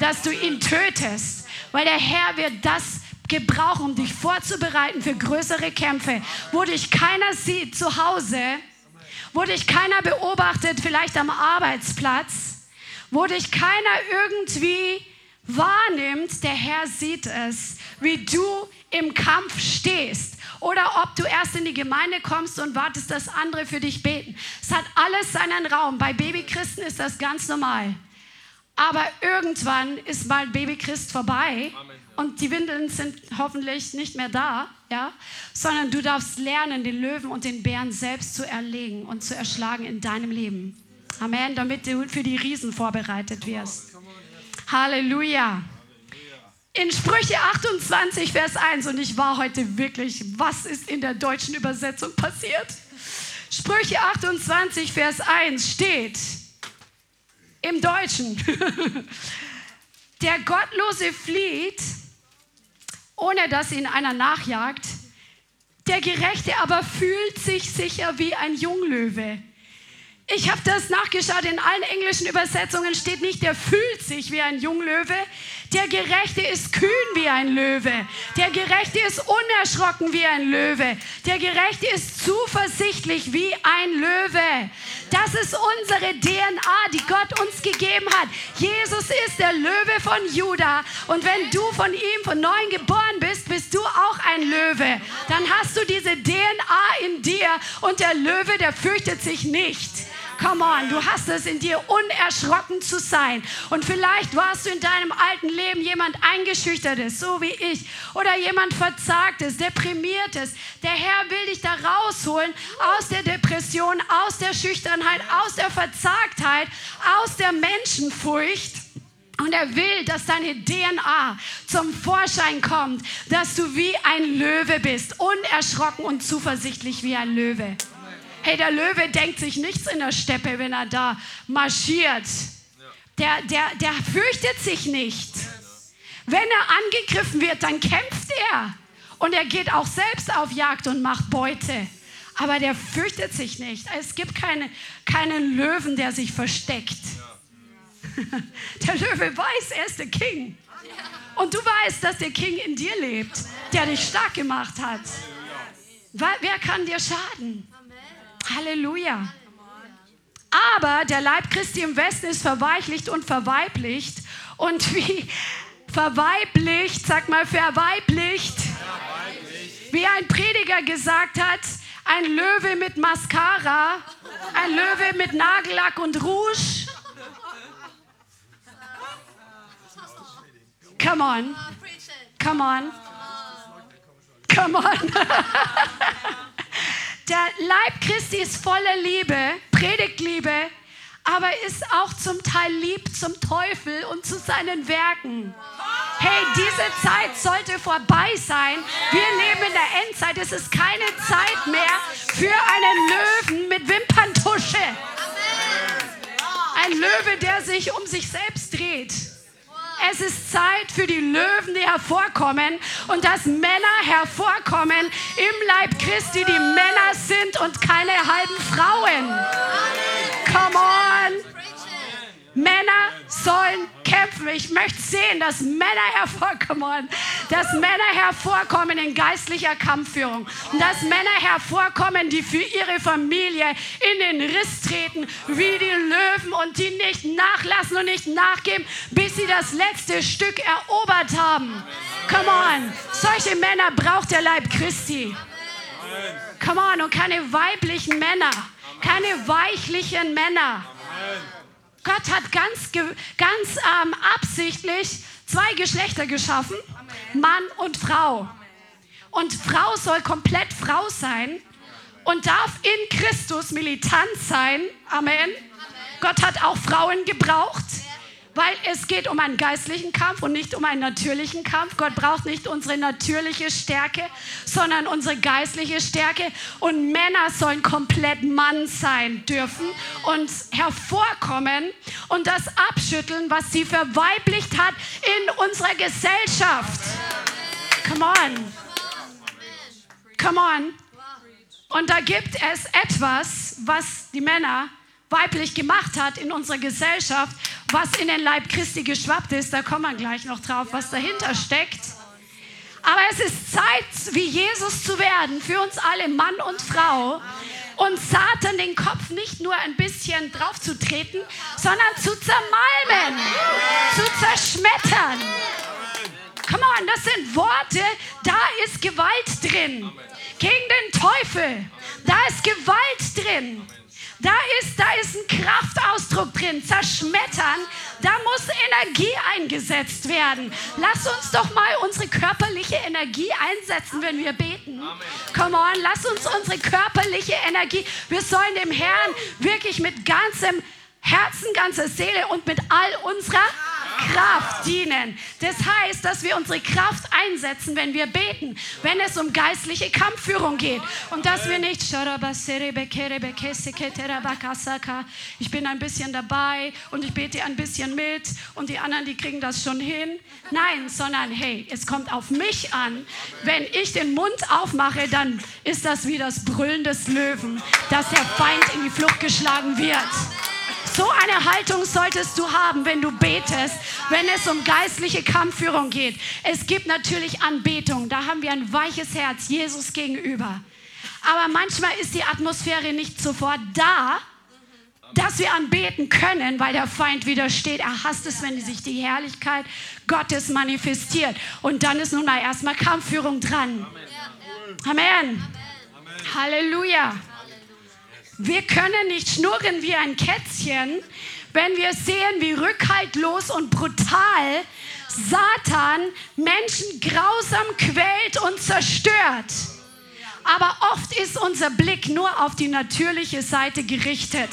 Dass du ihn tötest. Weil der Herr wird das gebrauchen, um dich vorzubereiten für größere Kämpfe, wo dich keiner sieht zu Hause, wo dich keiner beobachtet, vielleicht am Arbeitsplatz, wo dich keiner irgendwie wahrnimmt, der Herr sieht es, wie du im Kampf stehst. Oder ob du erst in die Gemeinde kommst und wartest, dass andere für dich beten. Es hat alles seinen Raum. Bei Babychristen ist das ganz normal. Aber irgendwann ist mal Babychrist vorbei Amen. und die Windeln sind hoffentlich nicht mehr da, ja? sondern du darfst lernen, den Löwen und den Bären selbst zu erlegen und zu erschlagen in deinem Leben. Amen, damit du für die Riesen vorbereitet wirst. Halleluja. In Sprüche 28, Vers 1, und ich war heute wirklich, was ist in der deutschen Übersetzung passiert? Sprüche 28, Vers 1 steht im Deutschen, [laughs] der Gottlose flieht, ohne dass ihn einer nachjagt, der Gerechte aber fühlt sich sicher wie ein Junglöwe. Ich habe das nachgeschaut, in allen englischen Übersetzungen steht nicht, der fühlt sich wie ein Junglöwe. Der Gerechte ist kühn wie ein Löwe. Der Gerechte ist unerschrocken wie ein Löwe. Der Gerechte ist zuversichtlich wie ein Löwe. Das ist unsere DNA, die Gott uns gegeben hat. Jesus ist der Löwe von Juda. Und wenn du von ihm von neuem geboren bist, bist du auch ein Löwe. Dann hast du diese DNA in dir und der Löwe, der fürchtet sich nicht. Come on, du hast es in dir, unerschrocken zu sein. Und vielleicht warst du in deinem alten Leben jemand eingeschüchtertes, so wie ich, oder jemand verzagtes, deprimiertes. Der Herr will dich da rausholen aus der Depression, aus der Schüchternheit, aus der Verzagtheit, aus der Menschenfurcht. Und er will, dass deine DNA zum Vorschein kommt, dass du wie ein Löwe bist, unerschrocken und zuversichtlich wie ein Löwe. Hey, der Löwe denkt sich nichts in der Steppe, wenn er da marschiert. Der, der, der fürchtet sich nicht. Wenn er angegriffen wird, dann kämpft er. Und er geht auch selbst auf Jagd und macht Beute. Aber der fürchtet sich nicht. Es gibt keine, keinen Löwen, der sich versteckt. [laughs] Der Löwe weiß, er ist der King. Und du weißt, dass der King in dir lebt, der dich stark gemacht hat. Wer kann dir schaden? Halleluja. Aber der Leib Christi im Westen ist verweichlicht und verweiblicht. Und wie verweiblicht, sag mal verweiblicht, wie ein Prediger gesagt hat, ein Löwe mit Mascara, ein Löwe mit Nagellack und Rouge. Come on. Come on. Come on. [laughs] Der Leib Christi ist voller Liebe, predigt Liebe, aber ist auch zum Teil lieb zum Teufel und zu seinen Werken. Hey, diese Zeit sollte vorbei sein. Wir leben in der Endzeit. Es ist keine Zeit mehr für einen Löwen mit Wimperntusche. Ein Löwe, der sich um sich selbst dreht. Es ist Zeit für die Löwen, die hervorkommen und dass Männer hervorkommen im Leib Christi, die Männer sind und keine halben Frauen. Come on. Männer sollen kämpfen. Ich möchte sehen, dass Männer hervorkommen, dass Männer hervorkommen in geistlicher Kampfführung dass Männer hervorkommen, die für ihre Familie in den Riss treten, wie die Löwen und die nicht nachlassen und nicht nachgeben, bis sie das letzte Stück erobert haben. Come on, solche Männer braucht der Leib Christi. Come on, und keine weiblichen Männer, keine weichlichen Männer. Gott hat ganz, ganz ähm, absichtlich zwei Geschlechter geschaffen, Amen. Mann und Frau. Und Frau soll komplett Frau sein und darf in Christus militant sein. Amen. Amen. Gott hat auch Frauen gebraucht, Weil es geht um einen geistlichen Kampf und nicht um einen natürlichen Kampf. Gott braucht nicht unsere natürliche Stärke, sondern unsere geistliche Stärke. Und Männer sollen komplett Mann sein dürfen und hervorkommen und das abschütteln, was sie verweiblicht hat in unserer Gesellschaft. Come on. Come on. Und da gibt es etwas, was die Männer weiblich gemacht hat in unserer Gesellschaft, was in den Leib Christi geschwappt ist. Da kommen wir gleich noch drauf, was dahinter steckt. Aber es ist Zeit, wie Jesus zu werden, für uns alle, Mann und Frau. Und Satan den Kopf nicht nur ein bisschen drauf zu treten, sondern zu zermalmen, zu zerschmettern. Come on, das sind Worte, da ist Gewalt drin. Gegen den Teufel, da ist Gewalt drin. Da ist, da ist ein Kraftausdruck drin. Zerschmettern, da muss Energie eingesetzt werden. Lass uns doch mal unsere körperliche Energie einsetzen, wenn wir beten. Come on, lass uns unsere körperliche Energie. Wir sollen dem Herrn wirklich mit ganzem Herzen, ganzer Seele und mit all unserer Kraft dienen. Das heißt, dass wir unsere Kraft einsetzen, wenn wir beten, wenn es um geistliche Kampfführung geht. Und dass wir nicht, ich bin ein bisschen dabei und ich bete ein bisschen mit und die anderen, die kriegen das schon hin. Nein, sondern hey, es kommt auf mich an. Wenn ich den Mund aufmache, dann ist das wie das Brüllen des Löwen, dass der Feind in die Flucht geschlagen wird. So eine Haltung solltest du haben, wenn du betest, wenn es um geistliche Kampfführung geht. Es gibt natürlich Anbetung, da haben wir ein weiches Herz Jesus gegenüber. Aber manchmal ist die Atmosphäre nicht sofort da, dass wir anbeten können, weil der Feind widersteht. Er hasst es, wenn sich die Herrlichkeit Gottes manifestiert. Und dann ist nun mal erstmal Kampfführung dran. Amen. Amen. Halleluja. Wir können nicht schnurren wie ein Kätzchen, wenn wir sehen, wie rückhaltlos und brutal Satan Menschen grausam quält und zerstört. Aber oft ist unser Blick nur auf die natürliche Seite gerichtet.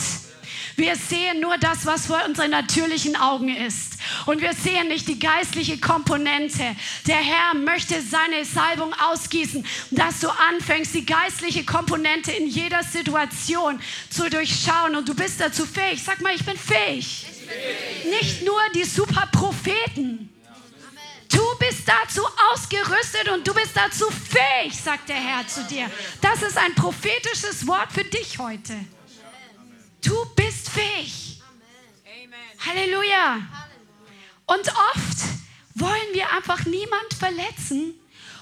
Wir sehen nur das, was vor unseren natürlichen Augen ist. Und wir sehen nicht die geistliche Komponente. Der Herr möchte seine Salbung ausgießen, dass du anfängst, die geistliche Komponente in jeder Situation zu durchschauen. Und du bist dazu fähig. Sag mal, ich bin fähig. Nicht nur die Superpropheten. Du bist dazu ausgerüstet und du bist dazu fähig, sagt der Herr zu dir. Das ist ein prophetisches Wort für dich heute. Du bist fähig. Halleluja. Und oft wollen wir einfach niemand verletzen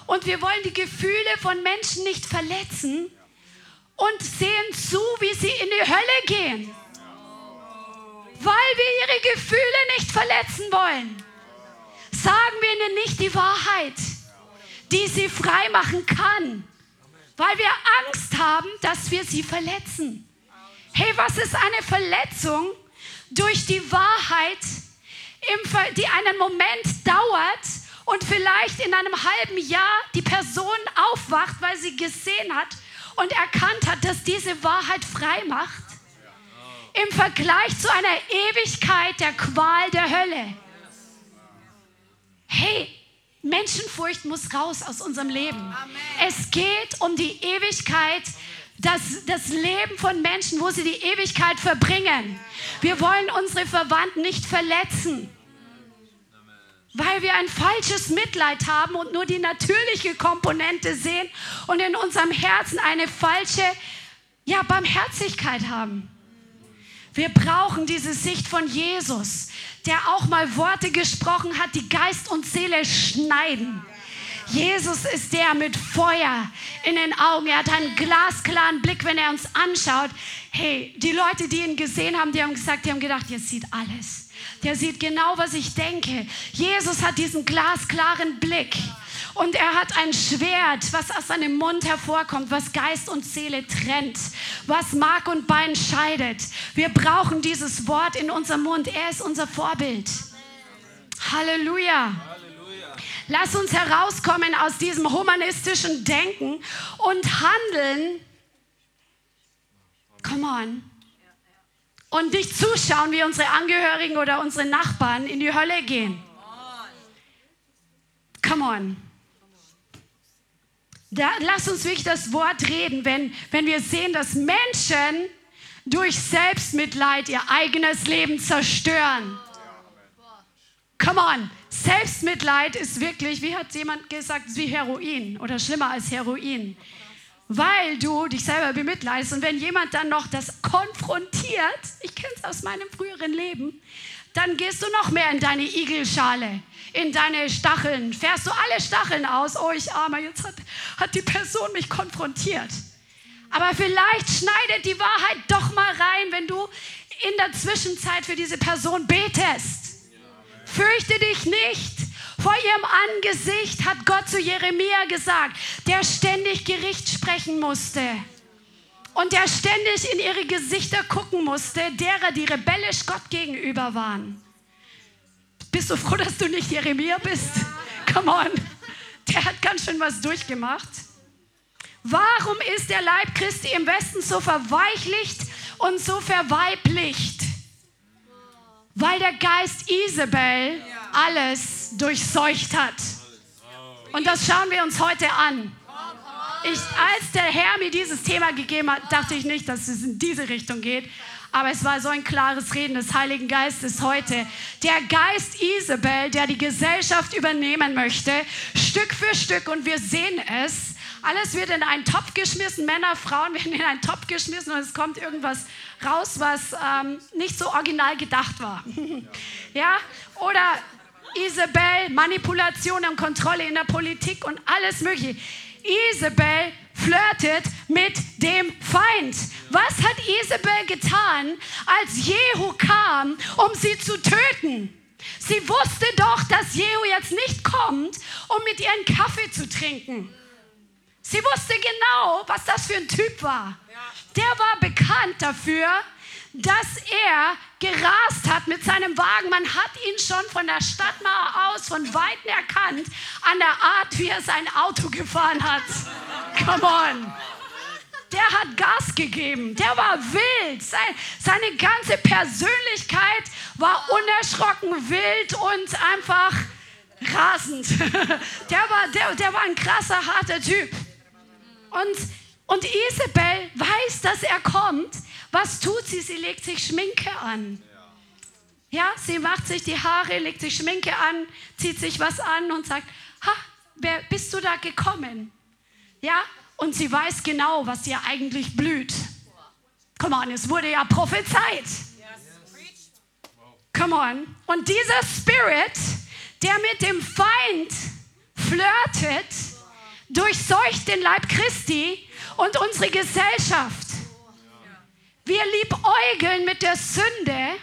und wir wollen die Gefühle von Menschen nicht verletzen und sehen zu, wie sie in die Hölle gehen, weil wir ihre Gefühle nicht verletzen wollen. Sagen wir ihnen nicht die Wahrheit, die sie frei machen kann, weil wir Angst haben, dass wir sie verletzen. Hey, was ist eine Verletzung durch die Wahrheit, die einen Moment dauert und vielleicht in einem halben Jahr die Person aufwacht, weil sie gesehen hat und erkannt hat, dass diese Wahrheit frei macht? Im Vergleich zu einer Ewigkeit der Qual der Hölle. Hey, Menschenfurcht muss raus aus unserem Leben. Es geht um die Ewigkeit das, das Leben von Menschen, wo sie die Ewigkeit verbringen. Wir wollen unsere Verwandten nicht verletzen, weil wir ein falsches Mitleid haben und nur die natürliche Komponente sehen und in unserem Herzen eine falsche ja, Barmherzigkeit haben. Wir brauchen diese Sicht von Jesus, der auch mal Worte gesprochen hat, die Geist und Seele schneiden. Jesus ist der mit Feuer in den Augen. Er hat einen glasklaren Blick, wenn er uns anschaut. Hey, die Leute, die ihn gesehen haben, die haben gesagt, die haben gedacht, jetzt sieht alles. Der sieht genau, was ich denke. Jesus hat diesen glasklaren Blick. Und er hat ein Schwert, was aus seinem Mund hervorkommt, was Geist und Seele trennt, was Mark und Bein scheidet. Wir brauchen dieses Wort in unserem Mund. Er ist unser Vorbild. Halleluja. Lass uns herauskommen aus diesem humanistischen Denken und handeln. Come on. Und nicht zuschauen, wie unsere Angehörigen oder unsere Nachbarn in die Hölle gehen. Come on. Da, lass uns wirklich das Wort reden, wenn, wenn wir sehen, dass Menschen durch Selbstmitleid ihr eigenes Leben zerstören. Come on. Selbstmitleid ist wirklich, wie hat jemand gesagt, wie Heroin oder schlimmer als Heroin. Weil du dich selber bemitleidest und wenn jemand dann noch das konfrontiert, ich kenne es aus meinem früheren Leben, dann gehst du noch mehr in deine Igelschale, in deine Stacheln, fährst du alle Stacheln aus. Oh, ich armer, jetzt hat, hat die Person mich konfrontiert. Aber vielleicht schneidet die Wahrheit doch mal rein, wenn du in der Zwischenzeit für diese Person betest. Fürchte dich nicht. Vor ihrem Angesicht hat Gott zu Jeremia gesagt, der ständig Gericht sprechen musste und der ständig in ihre Gesichter gucken musste, derer, die rebellisch Gott gegenüber waren. Bist du froh, dass du nicht Jeremia bist? Come on. Der hat ganz schön was durchgemacht. Warum ist der Leib Christi im Westen so verweichlicht und so verweiblicht? Weil der Geist Isabel alles durchseucht hat. Und das schauen wir uns heute an. Ich, als der Herr mir dieses Thema gegeben hat, dachte ich nicht, dass es in diese Richtung geht. Aber es war so ein klares Reden des Heiligen Geistes heute. Der Geist Isabel, der die Gesellschaft übernehmen möchte, Stück für Stück, und wir sehen es, alles wird in einen Topf geschmissen, Männer, Frauen werden in einen Topf geschmissen und es kommt irgendwas raus, was ähm, nicht so original gedacht war. [laughs] ja? Oder Isabel, Manipulation und Kontrolle in der Politik und alles Mögliche. Isabel flirtet mit dem Feind. Was hat Isabel getan, als Jehu kam, um sie zu töten? Sie wusste doch, dass Jehu jetzt nicht kommt, um mit ihr einen Kaffee zu trinken. Sie wusste genau, was das für ein Typ war. Der war bekannt dafür, dass er gerast hat mit seinem Wagen. Man hat ihn schon von der Stadtmauer aus von Weitem erkannt an der Art, wie er sein Auto gefahren hat. Come on. Der hat Gas gegeben. Der war wild. seine ganze Persönlichkeit war unerschrocken wild und einfach rasend. [laughs] Der war, der, der war ein krasser, harter Typ. Und, und Isabel weiß, dass er kommt. Was tut sie? Sie legt sich Schminke an. Ja, sie macht sich die Haare, legt sich Schminke an, zieht sich was an und sagt, ha, wer bist du da gekommen? Ja, und sie weiß genau, was ihr eigentlich blüht. Come on, es wurde ja prophezeit. Come on. Und dieser Spirit, der mit dem Feind flirtet, durchseucht den Leib Christi und unsere Gesellschaft. Wir liebäugeln mit der Sünde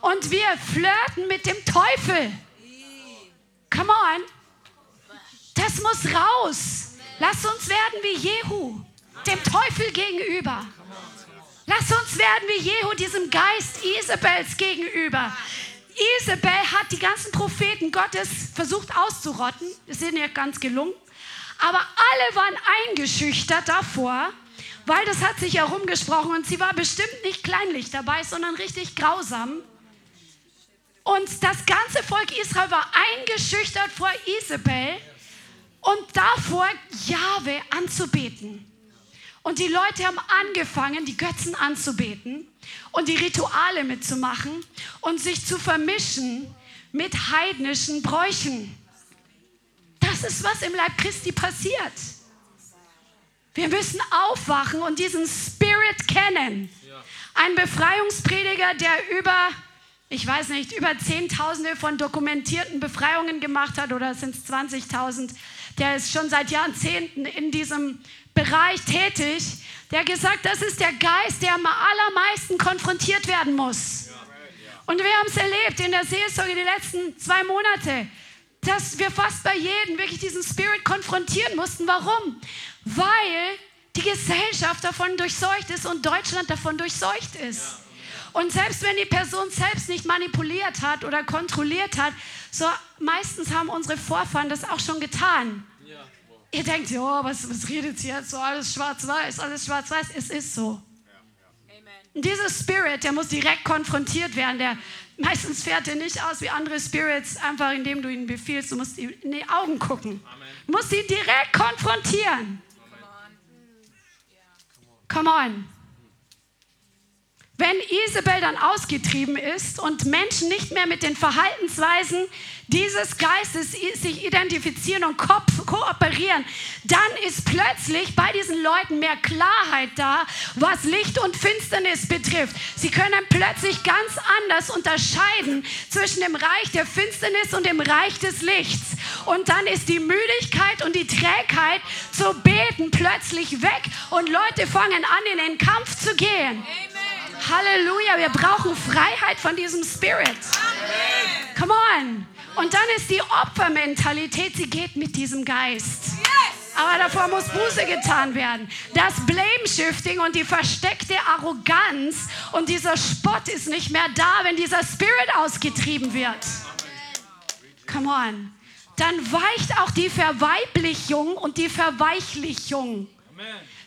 und wir flirten mit dem Teufel. Come on. Das muss raus. Lass uns werden wie Jehu, dem Teufel gegenüber. Lass uns werden wie Jehu, diesem Geist Isabels gegenüber. Isabel hat die ganzen Propheten Gottes versucht auszurotten. Das ist ihr ganz gelungen. Aber alle waren eingeschüchtert davor, weil das hat sich herumgesprochen und sie war bestimmt nicht kleinlich dabei, sondern richtig grausam. Und das ganze Volk Israel war eingeschüchtert vor Isabel und davor, Jahwe anzubeten. Und die Leute haben angefangen, die Götzen anzubeten und die Rituale mitzumachen und sich zu vermischen mit heidnischen Bräuchen. Das ist, was im Leib Christi passiert. Wir müssen aufwachen und diesen Spirit kennen. Ein Befreiungsprediger, der über, ich weiß nicht, über Zehntausende von dokumentierten Befreiungen gemacht hat, oder sind es 20.000, der ist schon seit Jahrzehnten in diesem Bereich tätig, der gesagt, das ist der Geist, der am allermeisten konfrontiert werden muss. Und wir haben es erlebt in der Seelsorge die letzten zwei Monate dass wir fast bei jedem wirklich diesen Spirit konfrontieren mussten. Warum? Weil die Gesellschaft davon durchseucht ist und Deutschland davon durchseucht ist. Und selbst wenn die Person selbst nicht manipuliert hat oder kontrolliert hat, so meistens haben unsere Vorfahren das auch schon getan. Ihr denkt, ja, was, was redet sie jetzt so? Alles schwarz-weiß, alles schwarz-weiß. Es ist so. Amen. Dieser Spirit, der muss direkt konfrontiert werden. Der, meistens fährt er nicht aus wie andere Spirits, einfach indem du ihnen befiehlst. Du musst ihm in die Augen gucken. Du musst sie direkt konfrontieren. Come on. Wenn Isabel dann ausgetrieben ist und Menschen nicht mehr mit den Verhaltensweisen dieses Geistes sich identifizieren und ko kooperieren, dann ist plötzlich bei diesen Leuten mehr Klarheit da, was Licht und Finsternis betrifft. Sie können plötzlich ganz anders unterscheiden zwischen dem Reich der Finsternis und dem Reich des Lichts. Und dann ist die Müdigkeit und die Trägheit zu beten plötzlich weg und Leute fangen an, in den Kampf zu gehen. Amen. Halleluja, wir brauchen Freiheit von diesem Spirit. Amen. Come on. Und dann ist die Opfermentalität, sie geht mit diesem Geist. Aber davor muss Buße getan werden. Das Blame-Shifting und die versteckte Arroganz und dieser Spott ist nicht mehr da, wenn dieser Spirit ausgetrieben wird. Come on. Dann weicht auch die Verweiblichung und die Verweichlichung.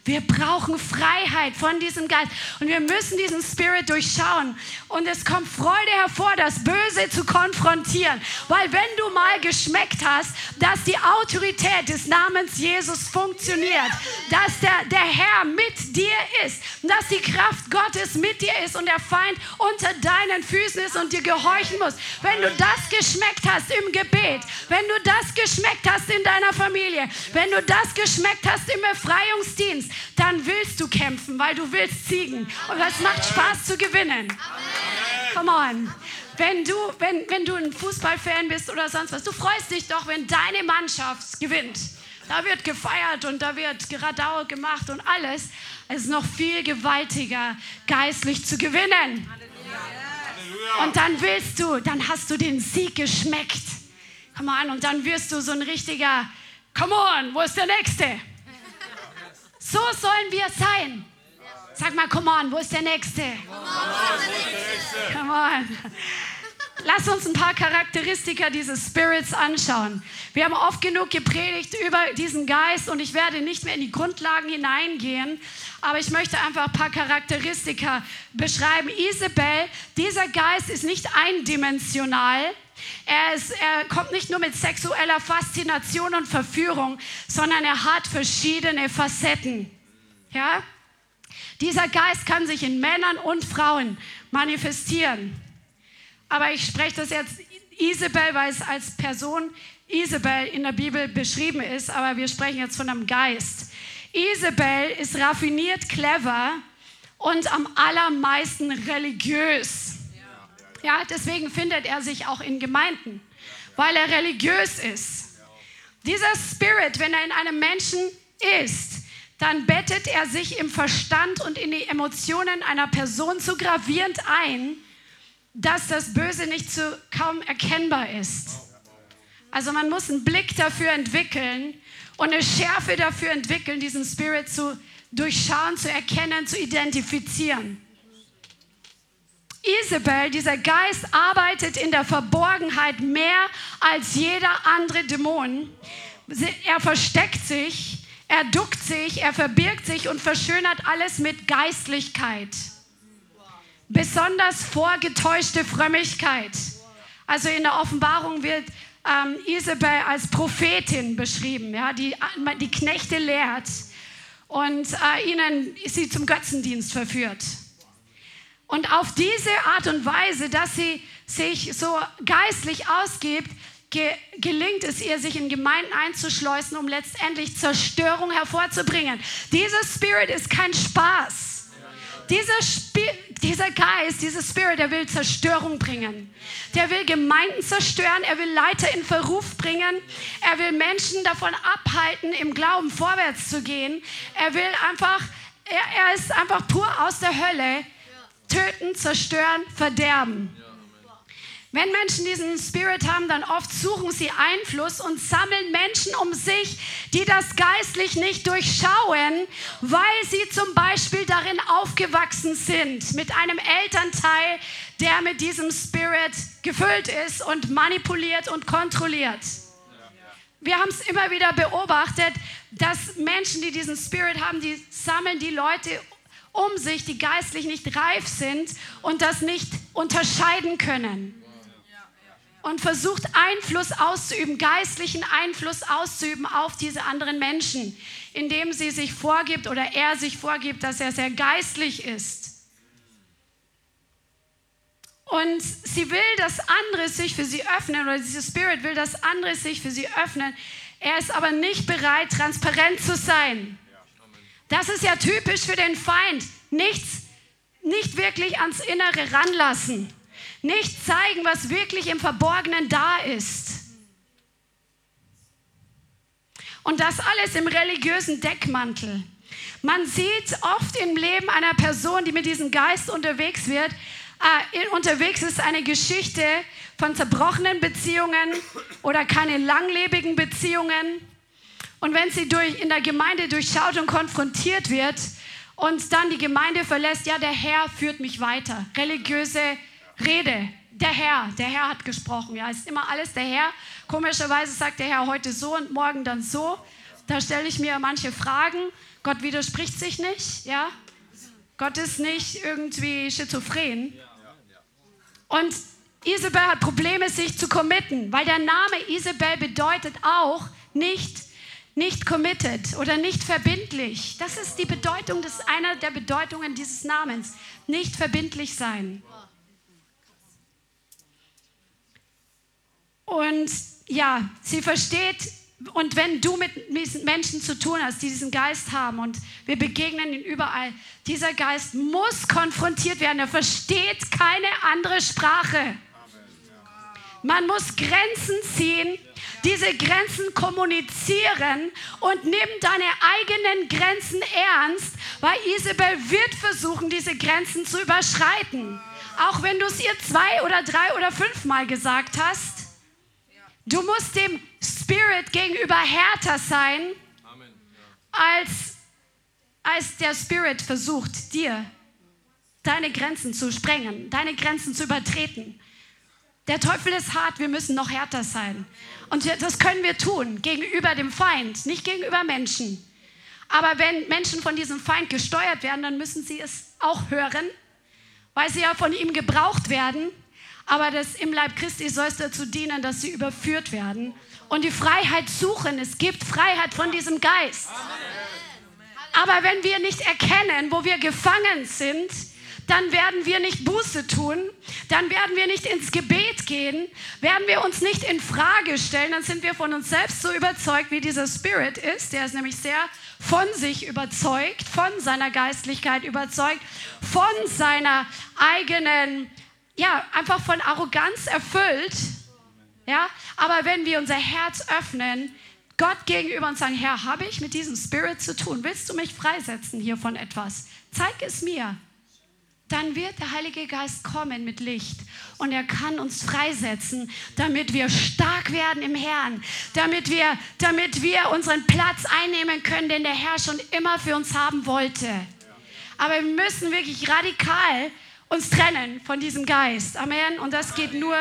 Wir brauchen Freiheit von diesem Geist und wir müssen diesen Spirit durchschauen. Und es kommt Freude hervor, das Böse zu konfrontieren. Weil wenn du mal geschmeckt hast, dass die Autorität des Namens Jesus funktioniert, dass der, der Herr mit dir ist, dass die Kraft Gottes mit dir ist und der Feind unter deinen Füßen ist und dir gehorchen muss. Wenn du das geschmeckt hast im Gebet, wenn du das geschmeckt hast in deiner Familie, wenn du das geschmeckt hast im Befreiungsdienst, dann willst du kämpfen, weil du willst siegen. Und es macht Spaß zu gewinnen. Come on. Wenn du, wenn, wenn du ein Fußballfan bist oder sonst was, du freust dich doch, wenn deine Mannschaft gewinnt. Da wird gefeiert und da wird Geradau gemacht und alles. Es ist noch viel gewaltiger, geistlich zu gewinnen. Und dann willst du, dann hast du den Sieg geschmeckt. Come on, und dann wirst du so ein richtiger, come on, wo ist der Nächste? So sollen wir sein. Sag mal, come on, wo ist der Nächste? Come on. Lass uns ein paar Charakteristika dieses Spirits anschauen. Wir haben oft genug gepredigt über diesen Geist und ich werde nicht mehr in die Grundlagen hineingehen, aber ich möchte einfach ein paar Charakteristika beschreiben. Isabel, dieser Geist ist nicht eindimensional. Er, ist, er kommt nicht nur mit sexueller Faszination und Verführung, sondern er hat verschiedene Facetten. Ja? Dieser Geist kann sich in Männern und Frauen manifestieren. Aber ich spreche das jetzt Isabel, weil es als Person Isabel in der Bibel beschrieben ist, aber wir sprechen jetzt von einem Geist. Isabel ist raffiniert, clever und am allermeisten religiös. Ja, deswegen findet er sich auch in Gemeinden, weil er religiös ist. Dieser Spirit, wenn er in einem Menschen ist, dann bettet er sich im Verstand und in die Emotionen einer Person so gravierend ein, dass das Böse nicht so kaum erkennbar ist. Also man muss einen Blick dafür entwickeln und eine Schärfe dafür entwickeln, diesen Spirit zu durchschauen, zu erkennen, zu identifizieren. Isabel, dieser Geist, arbeitet in der Verborgenheit mehr als jeder andere Dämon. Er versteckt sich, er duckt sich, er verbirgt sich und verschönert alles mit Geistlichkeit. Besonders vorgetäuschte Frömmigkeit. Also in der Offenbarung wird ähm, Isabel als Prophetin beschrieben, ja, die die Knechte lehrt und äh, ihnen sie zum Götzendienst verführt. Und auf diese Art und Weise, dass sie sich so geistlich ausgibt, ge gelingt es ihr, sich in Gemeinden einzuschleusen, um letztendlich Zerstörung hervorzubringen. Dieser Spirit ist kein Spaß. Dieser, Spi dieser Geist, dieser Spirit, der will Zerstörung bringen. Der will Gemeinden zerstören, er will Leiter in Verruf bringen, er will Menschen davon abhalten, im Glauben vorwärts zu gehen. Er will einfach, er, er ist einfach pur aus der Hölle töten, zerstören, verderben. Wenn Menschen diesen Spirit haben, dann oft suchen sie Einfluss und sammeln Menschen um sich, die das geistlich nicht durchschauen, weil sie zum Beispiel darin aufgewachsen sind, mit einem Elternteil, der mit diesem Spirit gefüllt ist und manipuliert und kontrolliert. Wir haben es immer wieder beobachtet, dass Menschen, die diesen Spirit haben, die sammeln die Leute um sich, die geistlich nicht reif sind und das nicht unterscheiden können. Und versucht Einfluss auszuüben, geistlichen Einfluss auszuüben auf diese anderen Menschen, indem sie sich vorgibt oder er sich vorgibt, dass er sehr geistlich ist. Und sie will, dass andere sich für sie öffnen, oder dieser Spirit will, dass andere sich für sie öffnen. Er ist aber nicht bereit, transparent zu sein. Das ist ja typisch für den Feind. Nichts, nicht wirklich ans Innere ranlassen. Nicht zeigen, was wirklich im Verborgenen da ist. Und das alles im religiösen Deckmantel. Man sieht oft im Leben einer Person, die mit diesem Geist unterwegs wird, äh, unterwegs ist eine Geschichte von zerbrochenen Beziehungen oder keine langlebigen Beziehungen. Und wenn sie durch, in der Gemeinde durchschaut und konfrontiert wird und dann die Gemeinde verlässt, ja, der Herr führt mich weiter. Religiöse Rede. Der Herr, der Herr hat gesprochen. Ja, ist immer alles der Herr. Komischerweise sagt der Herr heute so und morgen dann so. Da stelle ich mir manche Fragen. Gott widerspricht sich nicht, ja. Gott ist nicht irgendwie schizophren. Und Isabel hat Probleme, sich zu committen, weil der Name Isabel bedeutet auch nicht, nicht committed oder nicht verbindlich. Das ist die Bedeutung, das ist einer der Bedeutungen dieses Namens. Nicht verbindlich sein. Und ja, sie versteht und wenn du mit Menschen zu tun hast, die diesen Geist haben und wir begegnen ihn überall, dieser Geist muss konfrontiert werden. Er versteht keine andere Sprache. Man muss Grenzen ziehen, diese Grenzen kommunizieren und nimm deine eigenen Grenzen ernst, weil Isabel wird versuchen, diese Grenzen zu überschreiten. Auch wenn du es ihr zwei oder drei oder fünfmal gesagt hast. Du musst dem Spirit gegenüber härter sein, als, als der Spirit versucht, dir deine Grenzen zu sprengen, deine Grenzen zu übertreten. Der Teufel ist hart, wir müssen noch härter sein. Und das können wir tun gegenüber dem Feind, nicht gegenüber Menschen. Aber wenn Menschen von diesem Feind gesteuert werden, dann müssen sie es auch hören, weil sie ja von ihm gebraucht werden aber das im Leib Christi soll es dazu dienen, dass sie überführt werden und die Freiheit suchen. Es gibt Freiheit von diesem Geist. Aber wenn wir nicht erkennen, wo wir gefangen sind, dann werden wir nicht Buße tun, dann werden wir nicht ins Gebet gehen, werden wir uns nicht in Frage stellen, dann sind wir von uns selbst so überzeugt, wie dieser Spirit ist. Der ist nämlich sehr von sich überzeugt, von seiner Geistlichkeit überzeugt, von seiner eigenen ja, einfach von Arroganz erfüllt. Ja, aber wenn wir unser Herz öffnen, Gott gegenüber und sagen, Herr, habe ich mit diesem Spirit zu tun? Willst du mich freisetzen hier von etwas? Zeig es mir. Dann wird der Heilige Geist kommen mit Licht und er kann uns freisetzen, damit wir stark werden im Herrn, damit wir, damit wir unseren Platz einnehmen können, den der Herr schon immer für uns haben wollte. Aber wir müssen wirklich radikal uns trennen von diesem Geist. Amen. Und das geht nur,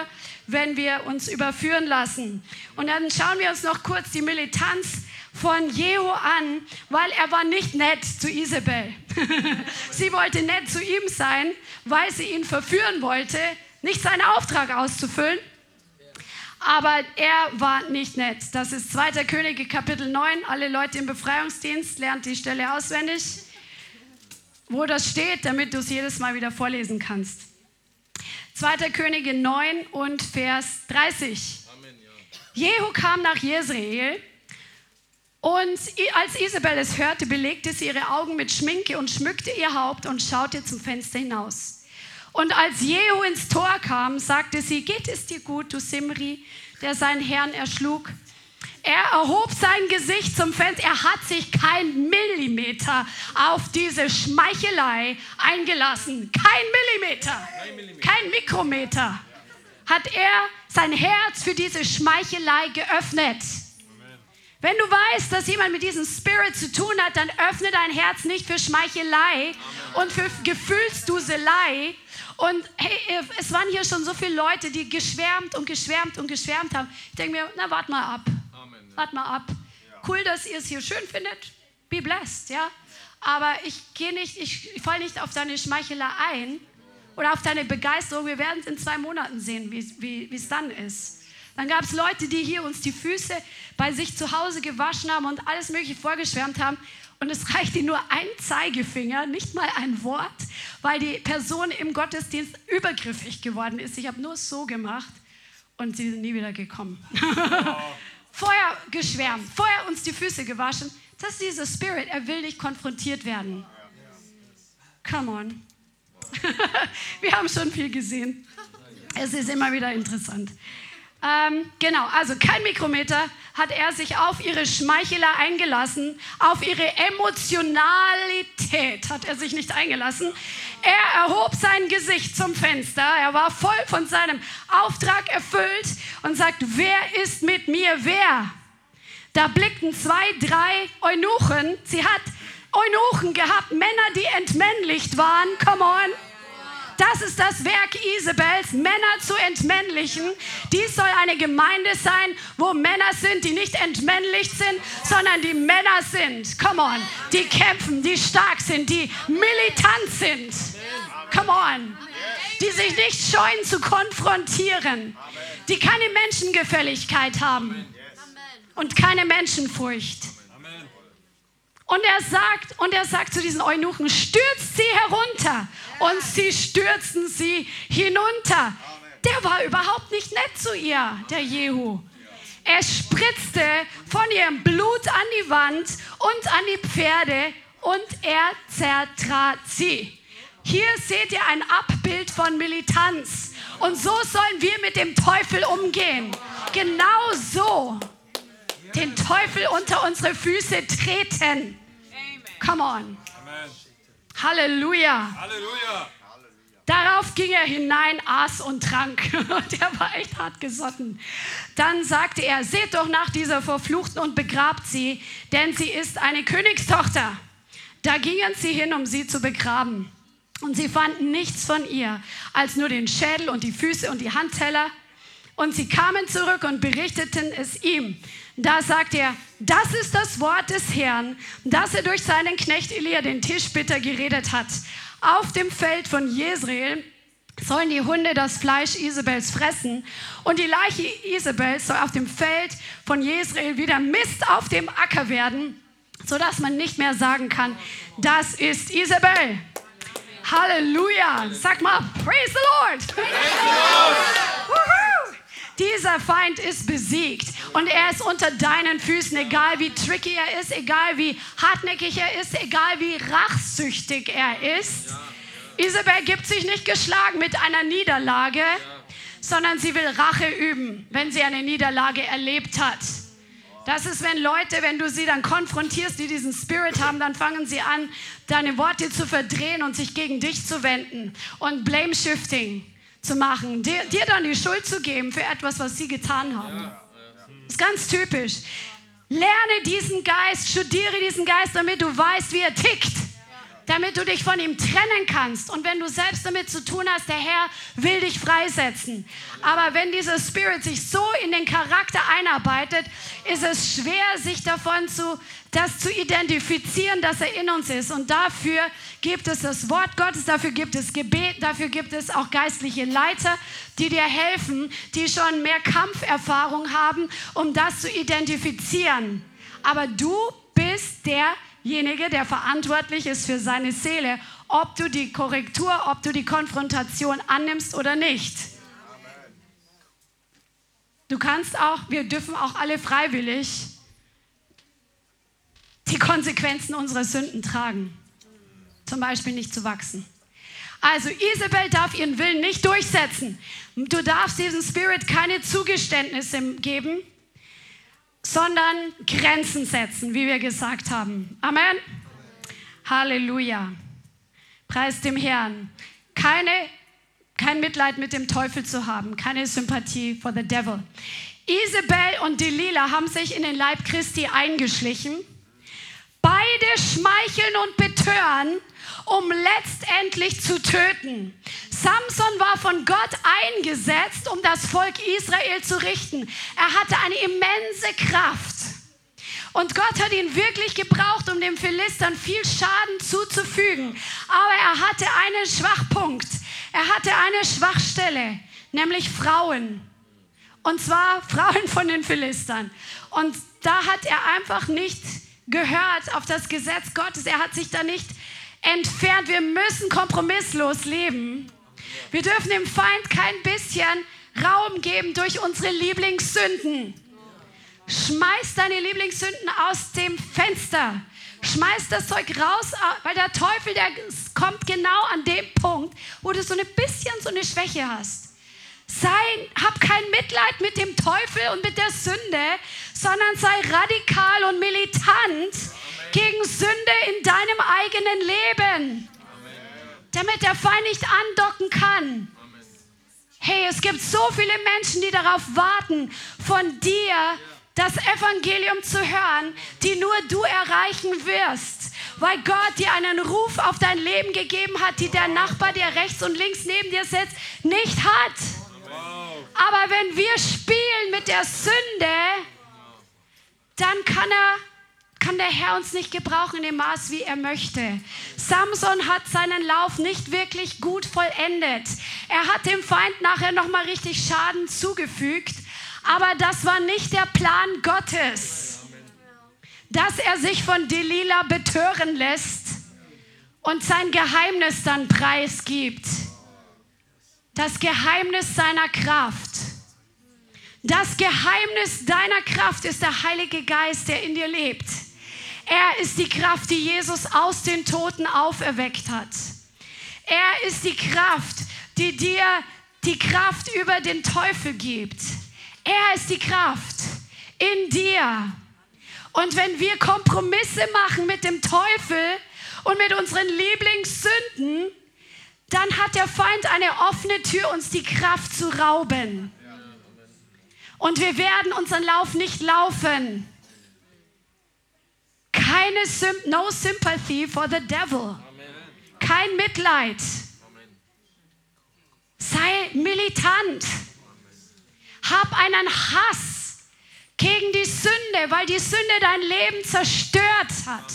wenn wir uns überführen lassen. Und dann schauen wir uns noch kurz die Militanz von Jehu an, weil er war nicht nett zu Isabel. [laughs] sie wollte nett zu ihm sein, weil sie ihn verführen wollte, nicht seinen Auftrag auszufüllen. Aber er war nicht nett. Das ist 2. Könige Kapitel 9. Alle Leute im Befreiungsdienst lernt die Stelle auswendig wo das steht, damit du es jedes Mal wieder vorlesen kannst. 2. Könige 9 und Vers 30. Amen, ja. Jehu kam nach Jezreel und als Isabel es hörte, belegte sie ihre Augen mit Schminke und schmückte ihr Haupt und schaute zum Fenster hinaus. Und als Jehu ins Tor kam, sagte sie, geht es dir gut, du Simri, der seinen Herrn erschlug? Er erhob sein Gesicht zum Fenster. Er hat sich kein Millimeter auf diese Schmeichelei eingelassen. Kein Millimeter. Kein Mikrometer. Hat er sein Herz für diese Schmeichelei geöffnet. Wenn du weißt, dass jemand mit diesem Spirit zu tun hat, dann öffne dein Herz nicht für Schmeichelei und für Gefühlsduselei. Und hey, es waren hier schon so viele Leute, die geschwärmt und geschwärmt und geschwärmt haben. Ich denke mir, na, warte mal ab. Wart mal ab. Cool, dass ihr es hier schön findet. Be blessed, ja. aber ich gehe nicht, ich falle nicht auf deine Schmeicheler ein oder auf deine Begeisterung. Wir werden es in zwei Monaten sehen, wie es dann ist. Dann gab es Leute, die hier uns die Füße bei sich zu Hause gewaschen haben und alles Mögliche vorgeschwärmt haben. Und es reichte nur ein Zeigefinger, nicht mal ein Wort, weil die Person im Gottesdienst übergriffig geworden ist. Ich habe nur so gemacht und sie sind nie wieder gekommen. [laughs] vorher geschwärmt, vorher uns die Füße gewaschen. Das ist dieser Spirit, er will nicht konfrontiert werden. Come on. [laughs] Wir haben schon viel gesehen. Es ist immer wieder interessant. Ähm, genau, also kein Mikrometer hat er sich auf ihre Schmeicheler eingelassen, auf ihre Emotionalität hat er sich nicht eingelassen. Er erhob sein Gesicht zum Fenster, er war voll von seinem Auftrag erfüllt und sagt, wer ist mit mir? Wer? Da blickten zwei, drei Eunuchen, sie hat Eunuchen gehabt, Männer, die entmännlicht waren, come on das ist das Werk Isabels, Männer zu entmännlichen. Dies soll eine Gemeinde sein, wo Männer sind, die nicht entmännlicht sind, sondern die Männer sind. Come on. Die kämpfen, die stark sind, die militant sind. Come on. Die sich nicht scheuen zu konfrontieren. Die keine Menschengefälligkeit haben. Und keine Menschenfurcht. Und er sagt, und er sagt zu diesen Eunuchen, stürzt sie herunter. Und sie stürzen sie hinunter. Der war überhaupt nicht nett zu ihr, der Jehu. Er spritzte von ihrem Blut an die Wand und an die Pferde und er zertrat sie. Hier seht ihr ein Abbild von Militanz. Und so sollen wir mit dem Teufel umgehen. Genau so den Teufel unter unsere Füße treten. Come on. Halleluja. Halleluja. Darauf ging er hinein, aß und trank. [laughs] Der war echt hart gesotten. Dann sagte er, seht doch nach dieser Verfluchten und begrabt sie, denn sie ist eine Königstochter. Da gingen sie hin, um sie zu begraben. Und sie fanden nichts von ihr, als nur den Schädel und die Füße und die Handteller. Und sie kamen zurück und berichteten es ihm. Da sagt er, das ist das Wort des Herrn, dass er durch seinen Knecht Elia den Tisch bitter geredet hat. Auf dem Feld von Jezreel sollen die Hunde das Fleisch Isabels fressen und die Leiche Isabels soll auf dem Feld von Jezreel wieder Mist auf dem Acker werden, sodass man nicht mehr sagen kann, das ist Isabel. Halleluja. Sag mal, praise the Lord. Praise the Lord. Dieser Feind ist besiegt und er ist unter deinen Füßen, egal wie tricky er ist, egal wie hartnäckig er ist, egal wie rachsüchtig er ist. Isabel gibt sich nicht geschlagen mit einer Niederlage, sondern sie will Rache üben, wenn sie eine Niederlage erlebt hat. Das ist, wenn Leute, wenn du sie dann konfrontierst, die diesen Spirit haben, dann fangen sie an, deine Worte zu verdrehen und sich gegen dich zu wenden. Und Blame Shifting zu machen, dir, dir dann die Schuld zu geben für etwas, was sie getan haben. Das ist ganz typisch. Lerne diesen Geist, studiere diesen Geist, damit du weißt, wie er tickt damit du dich von ihm trennen kannst. Und wenn du selbst damit zu tun hast, der Herr will dich freisetzen. Aber wenn dieser Spirit sich so in den Charakter einarbeitet, ist es schwer, sich davon zu, das zu identifizieren, dass er in uns ist. Und dafür gibt es das Wort Gottes, dafür gibt es Gebet, dafür gibt es auch geistliche Leiter, die dir helfen, die schon mehr Kampferfahrung haben, um das zu identifizieren. Aber du bist der derjenige, der verantwortlich ist für seine Seele, ob du die Korrektur, ob du die Konfrontation annimmst oder nicht. Du kannst auch, wir dürfen auch alle freiwillig die Konsequenzen unserer Sünden tragen. Zum Beispiel nicht zu wachsen. Also Isabel darf ihren Willen nicht durchsetzen. Du darfst diesem Spirit keine Zugeständnisse geben sondern Grenzen setzen, wie wir gesagt haben. Amen. Halleluja. Preis dem Herrn. Keine, kein Mitleid mit dem Teufel zu haben, keine Sympathie for the devil. Isabel und Delilah haben sich in den Leib Christi eingeschlichen. Beide schmeicheln und betören, um letztendlich zu töten. Samson war von Gott eingesetzt, um das Volk Israel zu richten. Er hatte eine immense Kraft. Und Gott hat ihn wirklich gebraucht, um den Philistern viel Schaden zuzufügen. Aber er hatte einen Schwachpunkt. Er hatte eine Schwachstelle, nämlich Frauen. Und zwar [laughs] Frauen von den Philistern. Und da hat er einfach nicht gehört auf das Gesetz Gottes. Er hat sich da nicht entfernt. Wir müssen kompromisslos leben. Wir dürfen dem Feind kein bisschen Raum geben durch unsere Lieblingssünden. Schmeiß deine Lieblingssünden aus dem Fenster. Schmeiß das Zeug raus, weil der Teufel, der kommt genau an dem Punkt, wo du so ein bisschen so eine Schwäche hast. Sei, hab kein Mitleid mit dem Teufel und mit der Sünde, sondern sei radikal und militant gegen Sünde in deinem eigenen Leben, damit der Feind nicht andocken kann. Hey, es gibt so viele Menschen, die darauf warten, von dir das Evangelium zu hören, die nur du erreichen wirst, weil Gott dir einen Ruf auf dein Leben gegeben hat, die der Nachbar, der rechts und links neben dir sitzt, nicht hat. Aber wenn wir spielen mit der Sünde, dann kann er kann der Herr uns nicht gebrauchen in dem Maß, wie er möchte. Samson hat seinen Lauf nicht wirklich gut vollendet. Er hat dem Feind nachher noch mal richtig Schaden zugefügt, aber das war nicht der Plan Gottes. Dass er sich von Delilah betören lässt und sein Geheimnis dann preisgibt. Das Geheimnis seiner Kraft. Das Geheimnis deiner Kraft ist der Heilige Geist, der in dir lebt. Er ist die Kraft, die Jesus aus den Toten auferweckt hat. Er ist die Kraft, die dir die Kraft über den Teufel gibt. Er ist die Kraft in dir. Und wenn wir Kompromisse machen mit dem Teufel und mit unseren Lieblingssünden, dann hat der Feind eine offene Tür, uns die Kraft zu rauben. Und wir werden unseren Lauf nicht laufen. Keine no sympathy for the devil. Kein Mitleid. Sei militant. Hab einen Hass gegen die Sünde, weil die Sünde dein Leben zerstört hat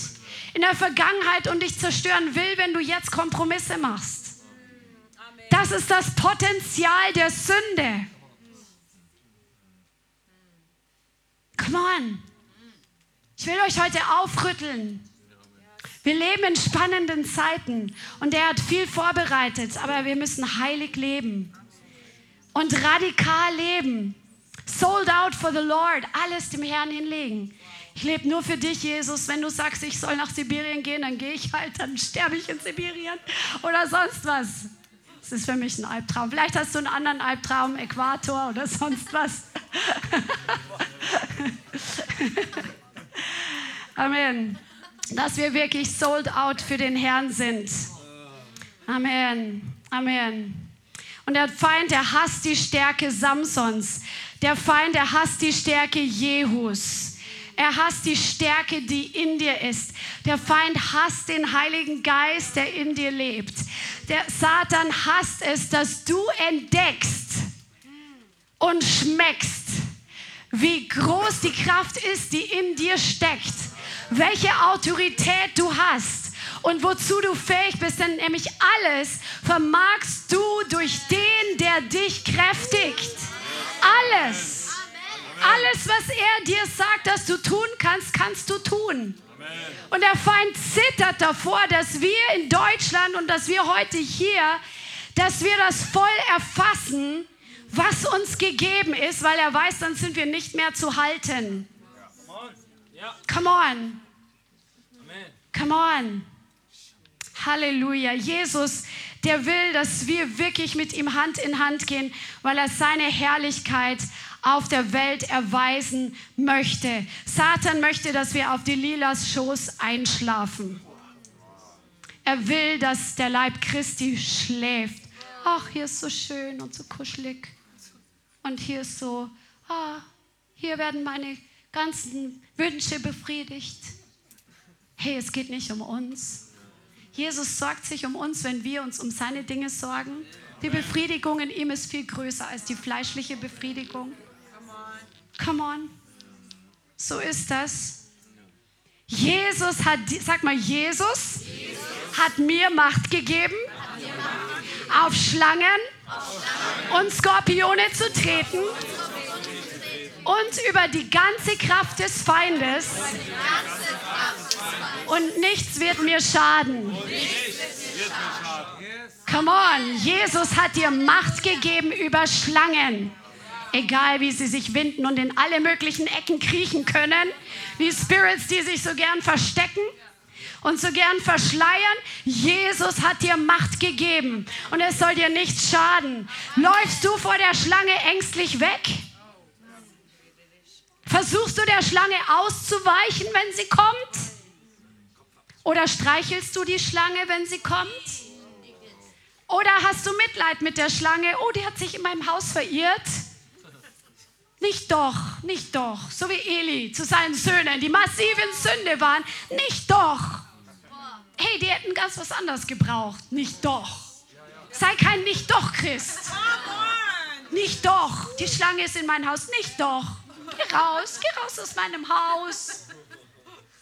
in der Vergangenheit und dich zerstören will, wenn du jetzt Kompromisse machst. Das ist das Potenzial der Sünde. Come on. Ich will euch heute aufrütteln. Wir leben in spannenden Zeiten und er hat viel vorbereitet, aber wir müssen heilig leben und radikal leben. Sold out for the Lord, alles dem Herrn hinlegen. Ich lebe nur für dich, Jesus. Wenn du sagst, ich soll nach Sibirien gehen, dann gehe ich halt, dann sterbe ich in Sibirien oder sonst was. Das ist für mich ein Albtraum. Vielleicht hast du einen anderen Albtraum, Äquator oder sonst was. [laughs] Amen. Dass wir wirklich sold out für den Herrn sind. Amen. Amen. Und der Feind, der hasst die Stärke Samsons. Der Feind, der hasst die Stärke Jehus. Er hasst die Stärke, die in dir ist. Der Feind hasst den Heiligen Geist, der in dir lebt. Der Satan hasst es, dass du entdeckst und schmeckst, wie groß die Kraft ist, die in dir steckt welche Autorität du hast und wozu du fähig bist, denn nämlich alles vermagst du durch den, der dich kräftigt. Alles. Alles, was er dir sagt, dass du tun kannst, kannst du tun. Und der Feind zittert davor, dass wir in Deutschland und dass wir heute hier, dass wir das voll erfassen, was uns gegeben ist, weil er weiß, dann sind wir nicht mehr zu halten. Come on. Come on. Halleluja. Jesus, der will, dass wir wirklich mit ihm Hand in Hand gehen, weil er seine Herrlichkeit auf der Welt erweisen möchte. Satan möchte, dass wir auf die Lilas Schoß einschlafen. Er will, dass der Leib Christi schläft. Ach, hier ist so schön und so kuschelig. Und hier ist so, ah, hier werden meine ganzen Wünsche befriedigt. Hey, es geht nicht um uns. Jesus sorgt sich um uns, wenn wir uns um seine Dinge sorgen. Die Befriedigung in ihm ist viel größer als die fleischliche Befriedigung. Come on. So ist das. Jesus hat, sag mal, Jesus, hat mir Macht gegeben, auf Schlangen und Skorpione zu treten und über die ganze Kraft des Feindes und nichts wird mir schaden. Come on, Jesus hat dir Macht gegeben über Schlangen. Egal wie sie sich winden und in alle möglichen Ecken kriechen können, wie Spirits, die sich so gern verstecken und so gern verschleiern. Jesus hat dir Macht gegeben und es soll dir nichts schaden. Läufst du vor der Schlange ängstlich weg? Versuchst du der Schlange auszuweichen, wenn sie kommt? Oder streichelst du die Schlange, wenn sie kommt? Oder hast du Mitleid mit der Schlange? Oh, die hat sich in meinem Haus verirrt. Nicht doch, nicht doch. So wie Eli zu seinen Söhnen, die massiv in Sünde waren. Nicht doch. Hey, die hätten ganz was anderes gebraucht. Nicht doch. Sei kein Nicht doch Christ. Nicht doch. Die Schlange ist in mein Haus. Nicht doch. Geh raus, geh raus aus meinem Haus.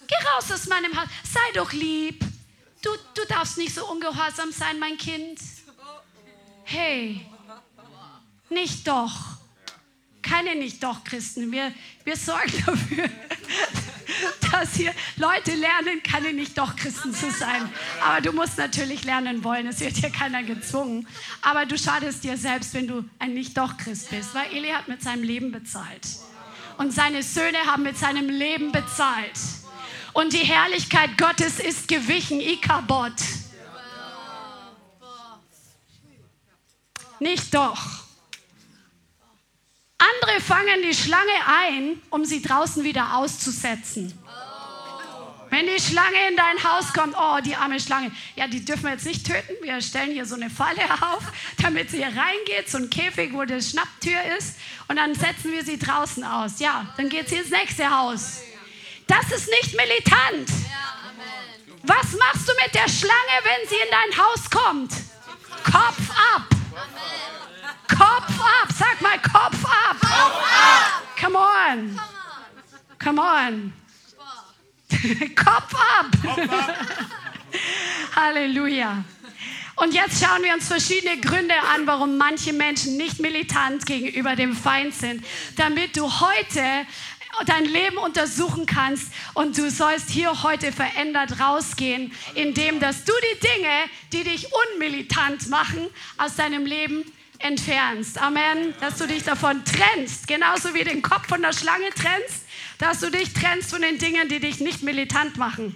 Geh raus aus meinem Haus. Sei doch lieb. Du, du darfst nicht so ungehorsam sein, mein Kind. Hey, nicht doch. Keine nicht doch Christen. Wir, wir sorgen [laughs] dafür, dass hier Leute lernen, keine nicht doch Christen zu sein. Aber du musst natürlich lernen wollen. Es wird hier keiner gezwungen. Aber du schadest dir selbst, wenn du ein nicht doch Christ bist, weil Eli hat mit seinem Leben bezahlt. Und seine Söhne haben mit seinem Leben bezahlt und die Herrlichkeit Gottes ist gewichen, Ikabot. Nicht doch. Andere fangen die Schlange ein, um sie draußen wieder auszusetzen. Wenn die Schlange in dein Haus kommt, oh, die arme Schlange, ja, die dürfen wir jetzt nicht töten. Wir stellen hier so eine Falle [laughs] auf, damit sie hier reingeht, so ein Käfig, wo die Schnapptür ist, und dann setzen wir sie draußen aus. Ja, dann geht sie ins nächste Haus. Das ist nicht militant. Was machst du mit der Schlange, wenn sie in dein Haus kommt? Kopf ab. Kopf ab. Sag mal Kopf ab. Come on. Come on. [laughs] Kopf ab. [laughs] Halleluja. Und jetzt schauen wir uns verschiedene Gründe an, warum manche Menschen nicht militant gegenüber dem Feind sind, damit du heute dein Leben untersuchen kannst und du sollst hier heute verändert rausgehen, indem dass du die Dinge, die dich unmilitant machen, aus deinem Leben entfernst. Amen. Dass du dich davon trennst, genauso wie den Kopf von der Schlange trennst, dass du dich trennst von den Dingen, die dich nicht militant machen.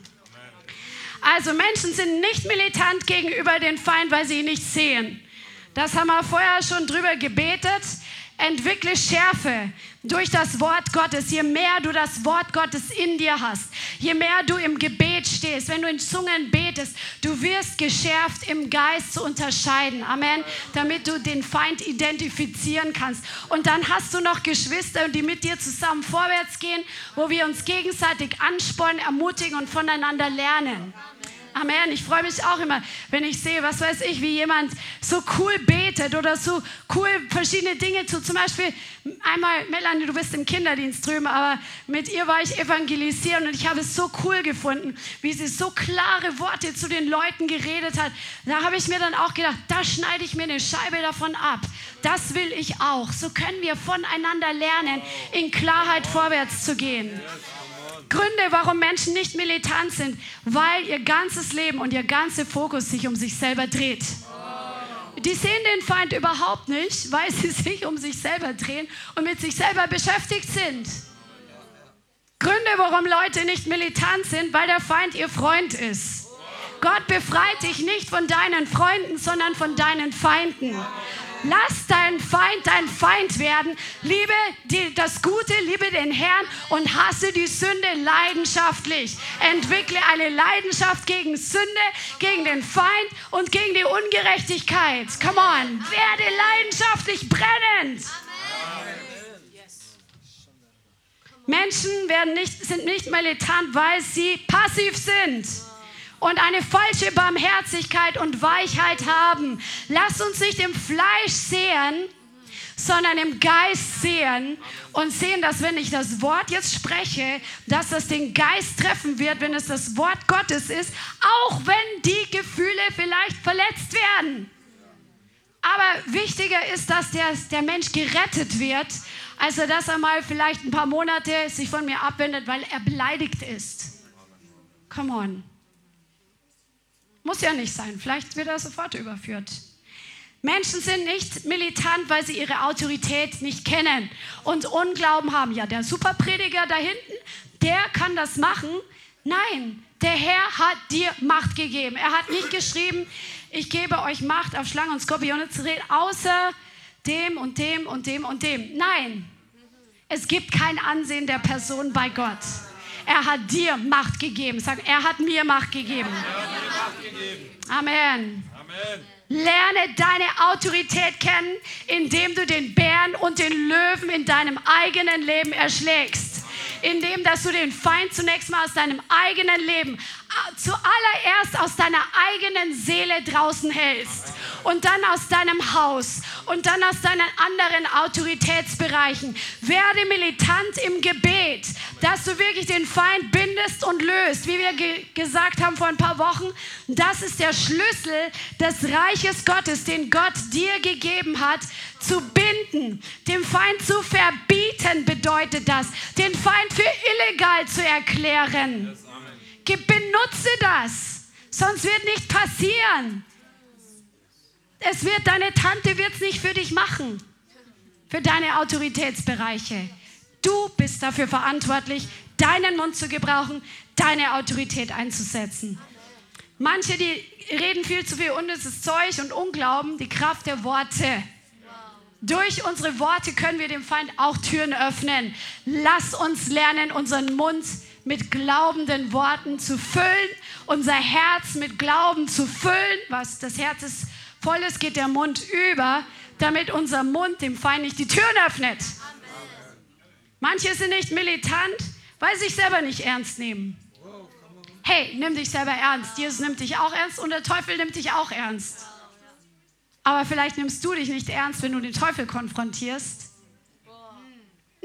Also Menschen sind nicht militant gegenüber den Feind, weil sie ihn nicht sehen. Das haben wir vorher schon drüber gebetet entwickle Schärfe durch das Wort Gottes. Je mehr du das Wort Gottes in dir hast, je mehr du im Gebet stehst, wenn du in Zungen betest, du wirst geschärft im Geist zu unterscheiden. Amen. Damit du den Feind identifizieren kannst. Und dann hast du noch Geschwister, die mit dir zusammen vorwärts gehen, wo wir uns gegenseitig anspornen, ermutigen und voneinander lernen. Amen. Ich freue mich auch immer, wenn ich sehe, was weiß ich, wie jemand so cool betet oder so cool verschiedene Dinge tut. Zum Beispiel einmal, Melanie, du bist im Kinderdienst drüben, aber mit ihr war ich evangelisieren und ich habe es so cool gefunden, wie sie so klare Worte zu den Leuten geredet hat. Da habe ich mir dann auch gedacht, da schneide ich mir eine Scheibe davon ab. Das will ich auch. So können wir voneinander lernen, in Klarheit vorwärts zu gehen. Gründe, warum Menschen nicht militant sind, weil ihr ganzes Leben und ihr ganzer Fokus sich um sich selber dreht. Die sehen den Feind überhaupt nicht, weil sie [laughs] sich um sich selber drehen und mit sich selber beschäftigt sind. Gründe, warum Leute nicht militant sind, weil der Feind ihr Freund ist. Gott befreit dich nicht von deinen Freunden, sondern von deinen Feinden. Lass dein Feind dein Feind werden. Liebe die, das Gute, liebe den Herrn und hasse die Sünde leidenschaftlich. Entwickle eine Leidenschaft gegen Sünde, gegen den Feind und gegen die Ungerechtigkeit. Come on, werde leidenschaftlich brennend. Menschen werden nicht, sind nicht militant, weil sie passiv sind und eine falsche Barmherzigkeit und Weichheit haben. Lass uns nicht im Fleisch sehen, sondern im Geist sehen und sehen, dass wenn ich das Wort jetzt spreche, dass das den Geist treffen wird, wenn es das Wort Gottes ist, auch wenn die Gefühle vielleicht verletzt werden. Aber wichtiger ist, dass der, der Mensch gerettet wird, also dass er mal vielleicht ein paar Monate sich von mir abwendet, weil er beleidigt ist. Come on. Muss ja nicht sein. Vielleicht wird er sofort überführt. Menschen sind nicht militant, weil sie ihre Autorität nicht kennen und Unglauben haben. Ja, der Superprediger da hinten, der kann das machen. Nein, der Herr hat dir Macht gegeben. Er hat nicht geschrieben, ich gebe euch Macht auf Schlangen und Skorpione zu reden, außer dem und dem und dem und dem. Nein, es gibt kein Ansehen der Person bei Gott. Er hat dir Macht gegeben. Sag, er hat mir Macht gegeben. Amen. Amen. Lerne deine Autorität kennen, indem du den Bären und den Löwen in deinem eigenen Leben erschlägst. Indem, dass du den Feind zunächst mal aus deinem eigenen Leben, zuallererst aus deiner eigenen Seele draußen hältst und dann aus deinem Haus und dann aus deinen anderen Autoritätsbereichen. Werde militant im Gebet, dass du wirklich den Feind bindest und löst. Wie wir ge gesagt haben vor ein paar Wochen, das ist der Schlüssel des Reiches Gottes, den Gott dir gegeben hat, zu binden. Dem Feind zu verbieten bedeutet das, den Feind für illegal zu erklären. Benutze das, sonst wird nicht passieren. Es wird, deine Tante wird es nicht für dich machen, für deine Autoritätsbereiche. Du bist dafür verantwortlich, deinen Mund zu gebrauchen, deine Autorität einzusetzen. Manche, die reden viel zu viel unnützes Zeug und Unglauben, die Kraft der Worte. Durch unsere Worte können wir dem Feind auch Türen öffnen. Lass uns lernen, unseren Mund mit glaubenden Worten zu füllen, unser Herz mit Glauben zu füllen. Was das Herz ist voll ist, geht der Mund über, damit unser Mund dem Feind nicht die Türen öffnet. Manche sind nicht militant, weil sie sich selber nicht ernst nehmen. Hey, nimm dich selber ernst. Jesus nimmt dich auch ernst und der Teufel nimmt dich auch ernst. Aber vielleicht nimmst du dich nicht ernst, wenn du den Teufel konfrontierst.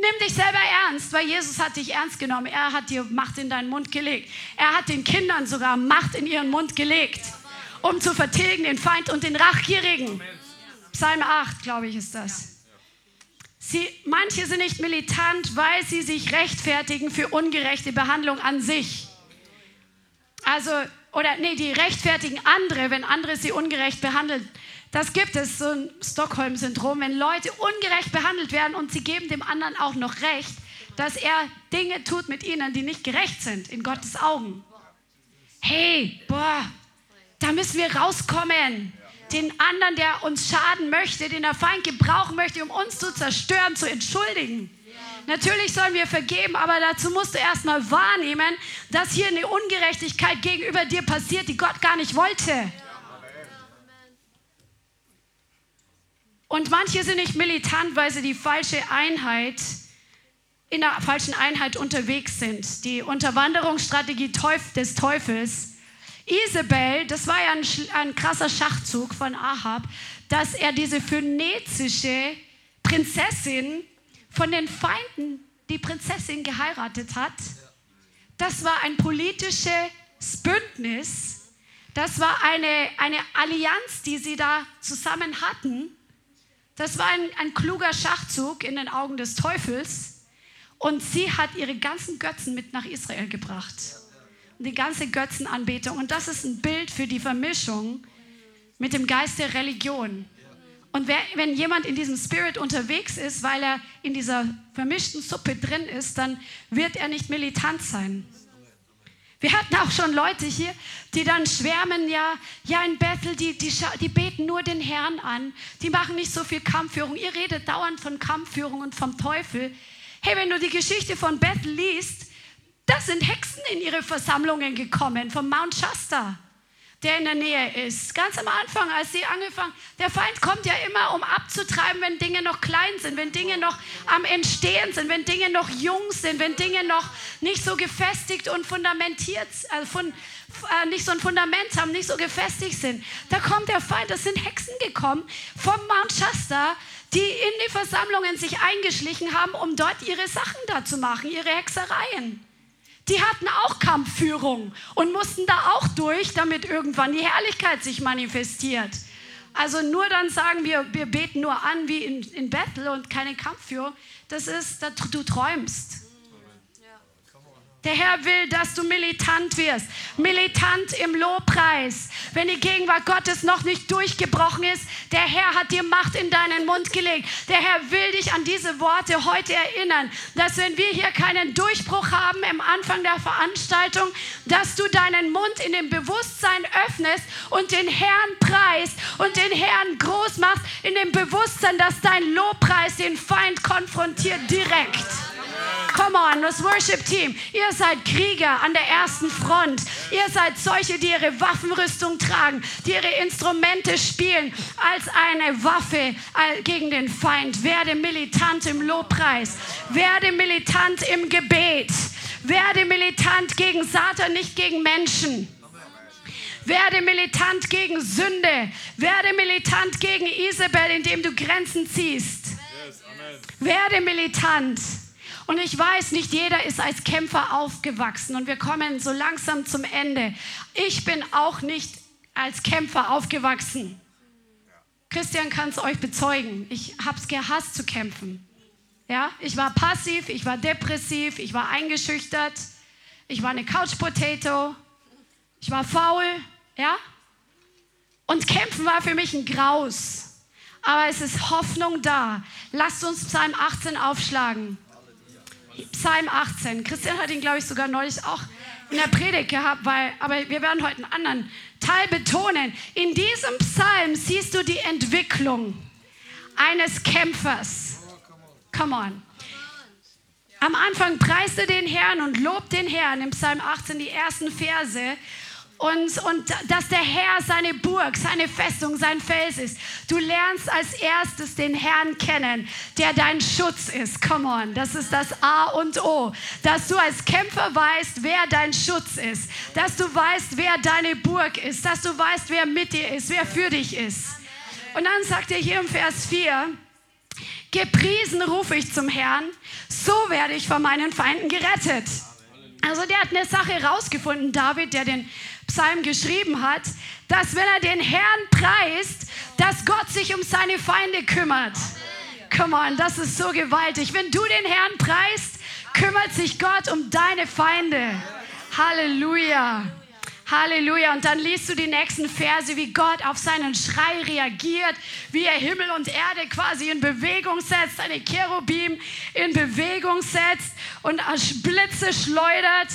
Nimm dich selber ernst, weil Jesus hat dich ernst genommen. Er hat dir Macht in deinen Mund gelegt. Er hat den Kindern sogar Macht in ihren Mund gelegt um zu vertilgen den Feind und den Rachgierigen. Psalm 8, glaube ich, ist das. Sie, manche sind nicht militant, weil sie sich rechtfertigen für ungerechte Behandlung an sich. Also, oder nee, die rechtfertigen andere, wenn andere sie ungerecht behandeln. Das gibt es, so ein Stockholm-Syndrom, wenn Leute ungerecht behandelt werden und sie geben dem anderen auch noch recht, dass er Dinge tut mit ihnen, die nicht gerecht sind in Gottes Augen. Hey, boah, da müssen wir rauskommen. Den anderen, der uns schaden möchte, den der Feind gebrauchen möchte, um uns zu zerstören, zu entschuldigen. Natürlich sollen wir vergeben, aber dazu musst du erstmal wahrnehmen, dass hier eine Ungerechtigkeit gegenüber dir passiert, die Gott gar nicht wollte. Und manche sind nicht militant, weil sie die falsche Einheit, in der falschen Einheit unterwegs sind. Die Unterwanderungsstrategie des Teufels Isabel, das war ja ein, ein krasser Schachzug von Ahab, dass er diese phönizische Prinzessin von den Feinden, die Prinzessin geheiratet hat. Das war ein politisches Bündnis. Das war eine, eine Allianz, die sie da zusammen hatten. Das war ein, ein kluger Schachzug in den Augen des Teufels. Und sie hat ihre ganzen Götzen mit nach Israel gebracht die ganze Götzenanbetung. Und das ist ein Bild für die Vermischung mit dem Geist der Religion. Und wer, wenn jemand in diesem Spirit unterwegs ist, weil er in dieser vermischten Suppe drin ist, dann wird er nicht militant sein. Wir hatten auch schon Leute hier, die dann schwärmen, ja, ja in Bethel, die, die, die beten nur den Herrn an, die machen nicht so viel Kampfführung. Ihr redet dauernd von Kampfführung und vom Teufel. Hey, wenn du die Geschichte von Bethel liest, da sind Hexen in ihre Versammlungen gekommen vom Mount Shasta, der in der Nähe ist. Ganz am Anfang, als sie angefangen, der Feind kommt ja immer, um abzutreiben, wenn Dinge noch klein sind, wenn Dinge noch am Entstehen sind, wenn Dinge noch jung sind, wenn Dinge noch nicht so gefestigt und fundamentiert, also von, äh, nicht so ein Fundament haben, nicht so gefestigt sind. Da kommt der Feind, das sind Hexen gekommen vom Mount Shasta, die in die Versammlungen sich eingeschlichen haben, um dort ihre Sachen da zu machen, ihre Hexereien. Die hatten auch Kampfführung und mussten da auch durch, damit irgendwann die Herrlichkeit sich manifestiert. Also nur dann sagen wir, wir beten nur an wie in, in Bethel und keine Kampfführung, das ist, du träumst. Der Herr will, dass du militant wirst. Militant im Lobpreis. Wenn die Gegenwart Gottes noch nicht durchgebrochen ist, der Herr hat dir Macht in deinen Mund gelegt. Der Herr will dich an diese Worte heute erinnern, dass wenn wir hier keinen Durchbruch haben im Anfang der Veranstaltung, dass du deinen Mund in dem Bewusstsein öffnest und den Herrn preist und den Herrn groß machst in dem Bewusstsein, dass dein Lobpreis den Feind konfrontiert direkt. Come on, das Worship-Team. Ihr seid Krieger an der ersten Front. Ihr seid solche, die ihre Waffenrüstung tragen, die ihre Instrumente spielen als eine Waffe gegen den Feind. Werde militant im Lobpreis. Werde militant im Gebet. Werde militant gegen Satan, nicht gegen Menschen. Werde militant gegen Sünde. Werde militant gegen Isabel, indem du Grenzen ziehst. Werde militant. Und ich weiß, nicht jeder ist als Kämpfer aufgewachsen und wir kommen so langsam zum Ende. Ich bin auch nicht als Kämpfer aufgewachsen. Christian kann es euch bezeugen. Ich habe es gehasst zu kämpfen. Ja, ich war passiv, ich war depressiv, ich war eingeschüchtert, ich war eine Couch Potato, ich war faul, ja? Und kämpfen war für mich ein Graus. Aber es ist Hoffnung da. Lasst uns Psalm 18 aufschlagen. Psalm 18. Christian hat ihn, glaube ich, sogar neulich auch in der Predigt gehabt, weil, aber wir werden heute einen anderen Teil betonen. In diesem Psalm siehst du die Entwicklung eines Kämpfers. Come on. Am Anfang preist er den Herrn und lobt den Herrn im Psalm 18, die ersten Verse und, und dass der Herr seine Burg, seine Festung, sein Fels ist. Du lernst als erstes den Herrn kennen, der dein Schutz ist. Come on, das ist das A und O. Dass du als Kämpfer weißt, wer dein Schutz ist. Dass du weißt, wer deine Burg ist. Dass du weißt, wer mit dir ist, wer für dich ist. Und dann sagt er hier im Vers 4, Gepriesen rufe ich zum Herrn, so werde ich von meinen Feinden gerettet. Also der hat eine Sache herausgefunden, David, der den Psalm geschrieben hat, dass wenn er den Herrn preist, dass Gott sich um seine Feinde kümmert. Come on, das ist so gewaltig. Wenn du den Herrn preist, kümmert sich Gott um deine Feinde. Halleluja. Halleluja. Und dann liest du die nächsten Verse, wie Gott auf seinen Schrei reagiert, wie er Himmel und Erde quasi in Bewegung setzt, seine Cherubim in Bewegung setzt und Blitze schleudert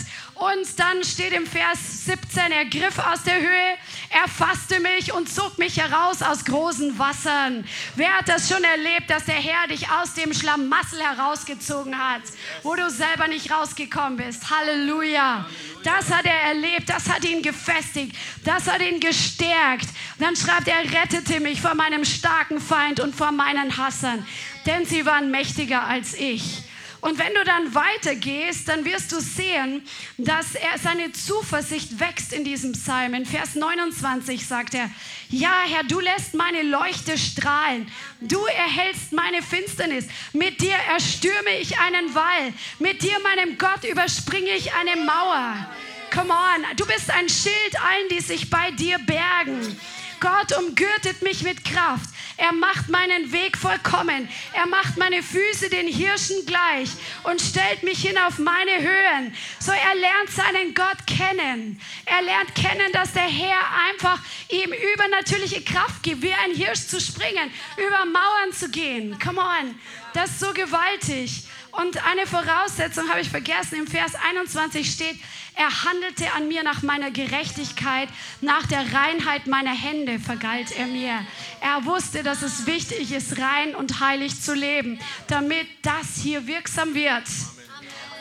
und dann steht im Vers 17, er griff aus der Höhe, er fasste mich und zog mich heraus aus großen Wassern. Wer hat das schon erlebt, dass der Herr dich aus dem Schlamassel herausgezogen hat, wo du selber nicht rausgekommen bist? Halleluja. Das hat er erlebt, das hat ihn gefestigt, das hat ihn gestärkt. Dann schreibt er, rettete mich vor meinem starken Feind und vor meinen Hassern, denn sie waren mächtiger als ich. Und wenn du dann weitergehst, dann wirst du sehen, dass er seine Zuversicht wächst in diesem Psalm. In Vers 29 sagt er, ja Herr, du lässt meine Leuchte strahlen. Du erhältst meine Finsternis. Mit dir erstürme ich einen Wall. Mit dir, meinem Gott, überspringe ich eine Mauer. Come on, du bist ein Schild allen, die sich bei dir bergen. Gott umgürtet mich mit Kraft. Er macht meinen Weg vollkommen. Er macht meine Füße den Hirschen gleich und stellt mich hin auf meine Höhen. So er lernt seinen Gott kennen. Er lernt kennen, dass der Herr einfach ihm übernatürliche Kraft gibt, wie ein Hirsch zu springen, über Mauern zu gehen. Come on, das ist so gewaltig. Und eine Voraussetzung habe ich vergessen, im Vers 21 steht, er handelte an mir nach meiner Gerechtigkeit, nach der Reinheit meiner Hände vergalt er mir. Er wusste, dass es wichtig ist, rein und heilig zu leben, damit das hier wirksam wird.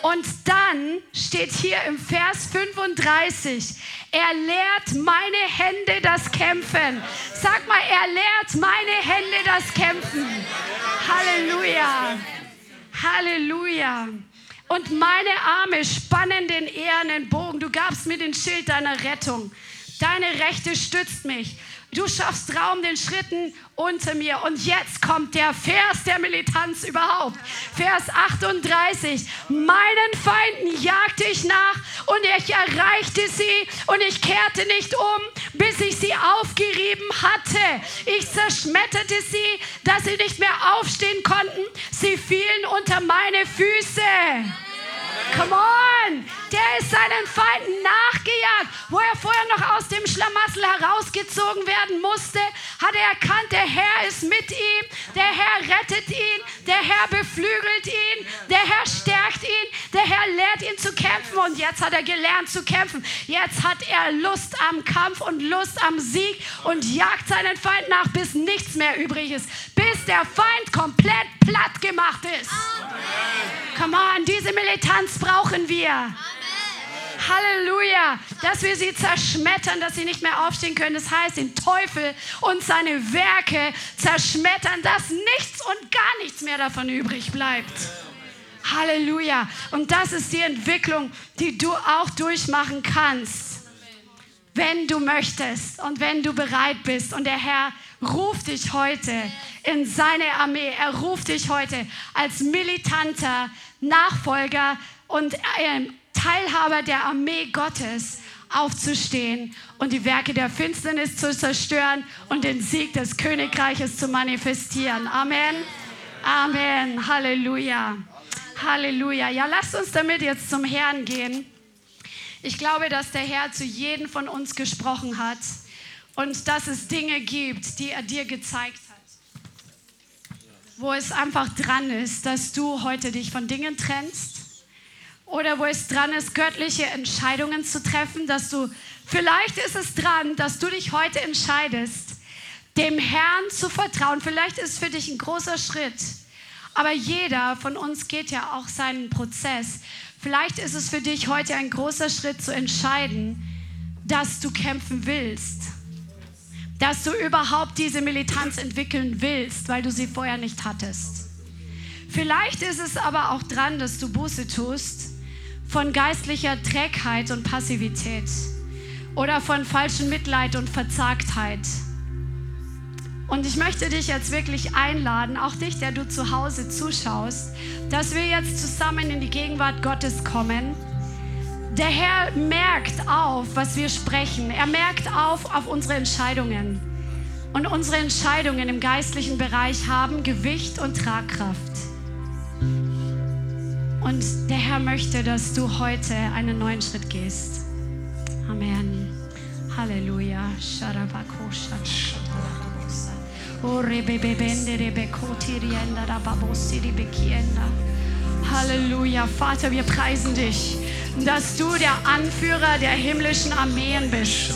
Und dann steht hier im Vers 35, er lehrt meine Hände das Kämpfen. Sag mal, er lehrt meine Hände das Kämpfen. Halleluja. Halleluja und meine Arme spannen den ehernen Bogen. Du gabst mir den Schild deiner Rettung. Deine Rechte stützt mich. Du schaffst Raum den Schritten unter mir. Und jetzt kommt der Vers der Militanz überhaupt. Vers 38. Meinen Feinden jagte ich nach und ich erreichte sie und ich kehrte nicht um, bis ich sie aufgerieben hatte. Ich zerschmetterte sie, dass sie nicht mehr aufstehen konnten. Sie fielen unter meine Füße. Come on! Der ist seinen Feinden nachgejagt. Wo er vorher noch aus dem Schlamassel herausgezogen werden musste, hat er erkannt, der Herr ist mit ihm, der Herr rettet ihn, der Herr beflügelt ihn, der Herr stärkt ihn, der Herr lehrt ihn zu kämpfen und jetzt hat er gelernt zu kämpfen. Jetzt hat er Lust am Kampf und Lust am Sieg und jagt seinen Feind nach, bis nichts mehr übrig ist, bis der Feind komplett platt gemacht ist. Come on, diese Militanz brauchen wir. Amen. Halleluja, dass wir sie zerschmettern, dass sie nicht mehr aufstehen können. Das heißt, den Teufel und seine Werke zerschmettern, dass nichts und gar nichts mehr davon übrig bleibt. Halleluja. Und das ist die Entwicklung, die du auch durchmachen kannst, wenn du möchtest und wenn du bereit bist. Und der Herr ruft dich heute in seine Armee. Er ruft dich heute als militanter Nachfolger und ähm, Teilhaber der Armee Gottes aufzustehen und die Werke der Finsternis zu zerstören und den Sieg des Königreiches zu manifestieren. Amen. Amen. Halleluja. Halleluja. Ja, lasst uns damit jetzt zum Herrn gehen. Ich glaube, dass der Herr zu jedem von uns gesprochen hat und dass es Dinge gibt, die er dir gezeigt hat, wo es einfach dran ist, dass du heute dich von Dingen trennst oder wo es dran ist, göttliche Entscheidungen zu treffen, dass du, vielleicht ist es dran, dass du dich heute entscheidest, dem Herrn zu vertrauen. Vielleicht ist es für dich ein großer Schritt, aber jeder von uns geht ja auch seinen Prozess. Vielleicht ist es für dich heute ein großer Schritt zu entscheiden, dass du kämpfen willst, dass du überhaupt diese Militanz entwickeln willst, weil du sie vorher nicht hattest. Vielleicht ist es aber auch dran, dass du Buße tust von geistlicher Trägheit und Passivität oder von falschem Mitleid und Verzagtheit. Und ich möchte dich jetzt wirklich einladen, auch dich, der du zu Hause zuschaust, dass wir jetzt zusammen in die Gegenwart Gottes kommen. Der Herr merkt auf, was wir sprechen. Er merkt auf auf unsere Entscheidungen. Und unsere Entscheidungen im geistlichen Bereich haben Gewicht und Tragkraft. Und der Herr möchte, dass du heute einen neuen Schritt gehst. Amen. Halleluja. Halleluja. Vater, wir preisen dich, dass du der Anführer der himmlischen Armeen bist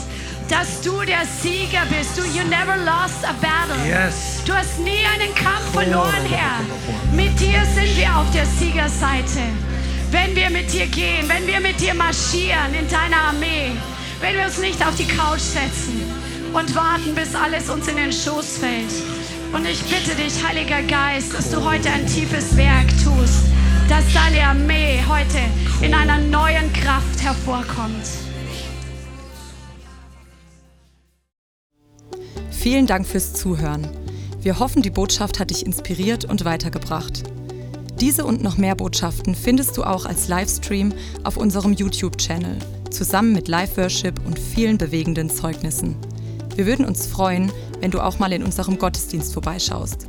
dass du der Sieger bist. Du, you never lost a battle. Yes. Du hast nie einen Kampf verloren, Herr. Mit dir sind wir auf der Siegerseite. Wenn wir mit dir gehen, wenn wir mit dir marschieren in deiner Armee, wenn wir uns nicht auf die Couch setzen und warten, bis alles uns in den Schoß fällt. Und ich bitte dich, Heiliger Geist, dass du heute ein tiefes Werk tust, dass deine Armee heute in einer neuen Kraft hervorkommt. Vielen Dank fürs Zuhören. Wir hoffen, die Botschaft hat dich inspiriert und weitergebracht. Diese und noch mehr Botschaften findest du auch als Livestream auf unserem YouTube-Channel, zusammen mit Live-Worship und vielen bewegenden Zeugnissen. Wir würden uns freuen, wenn du auch mal in unserem Gottesdienst vorbeischaust.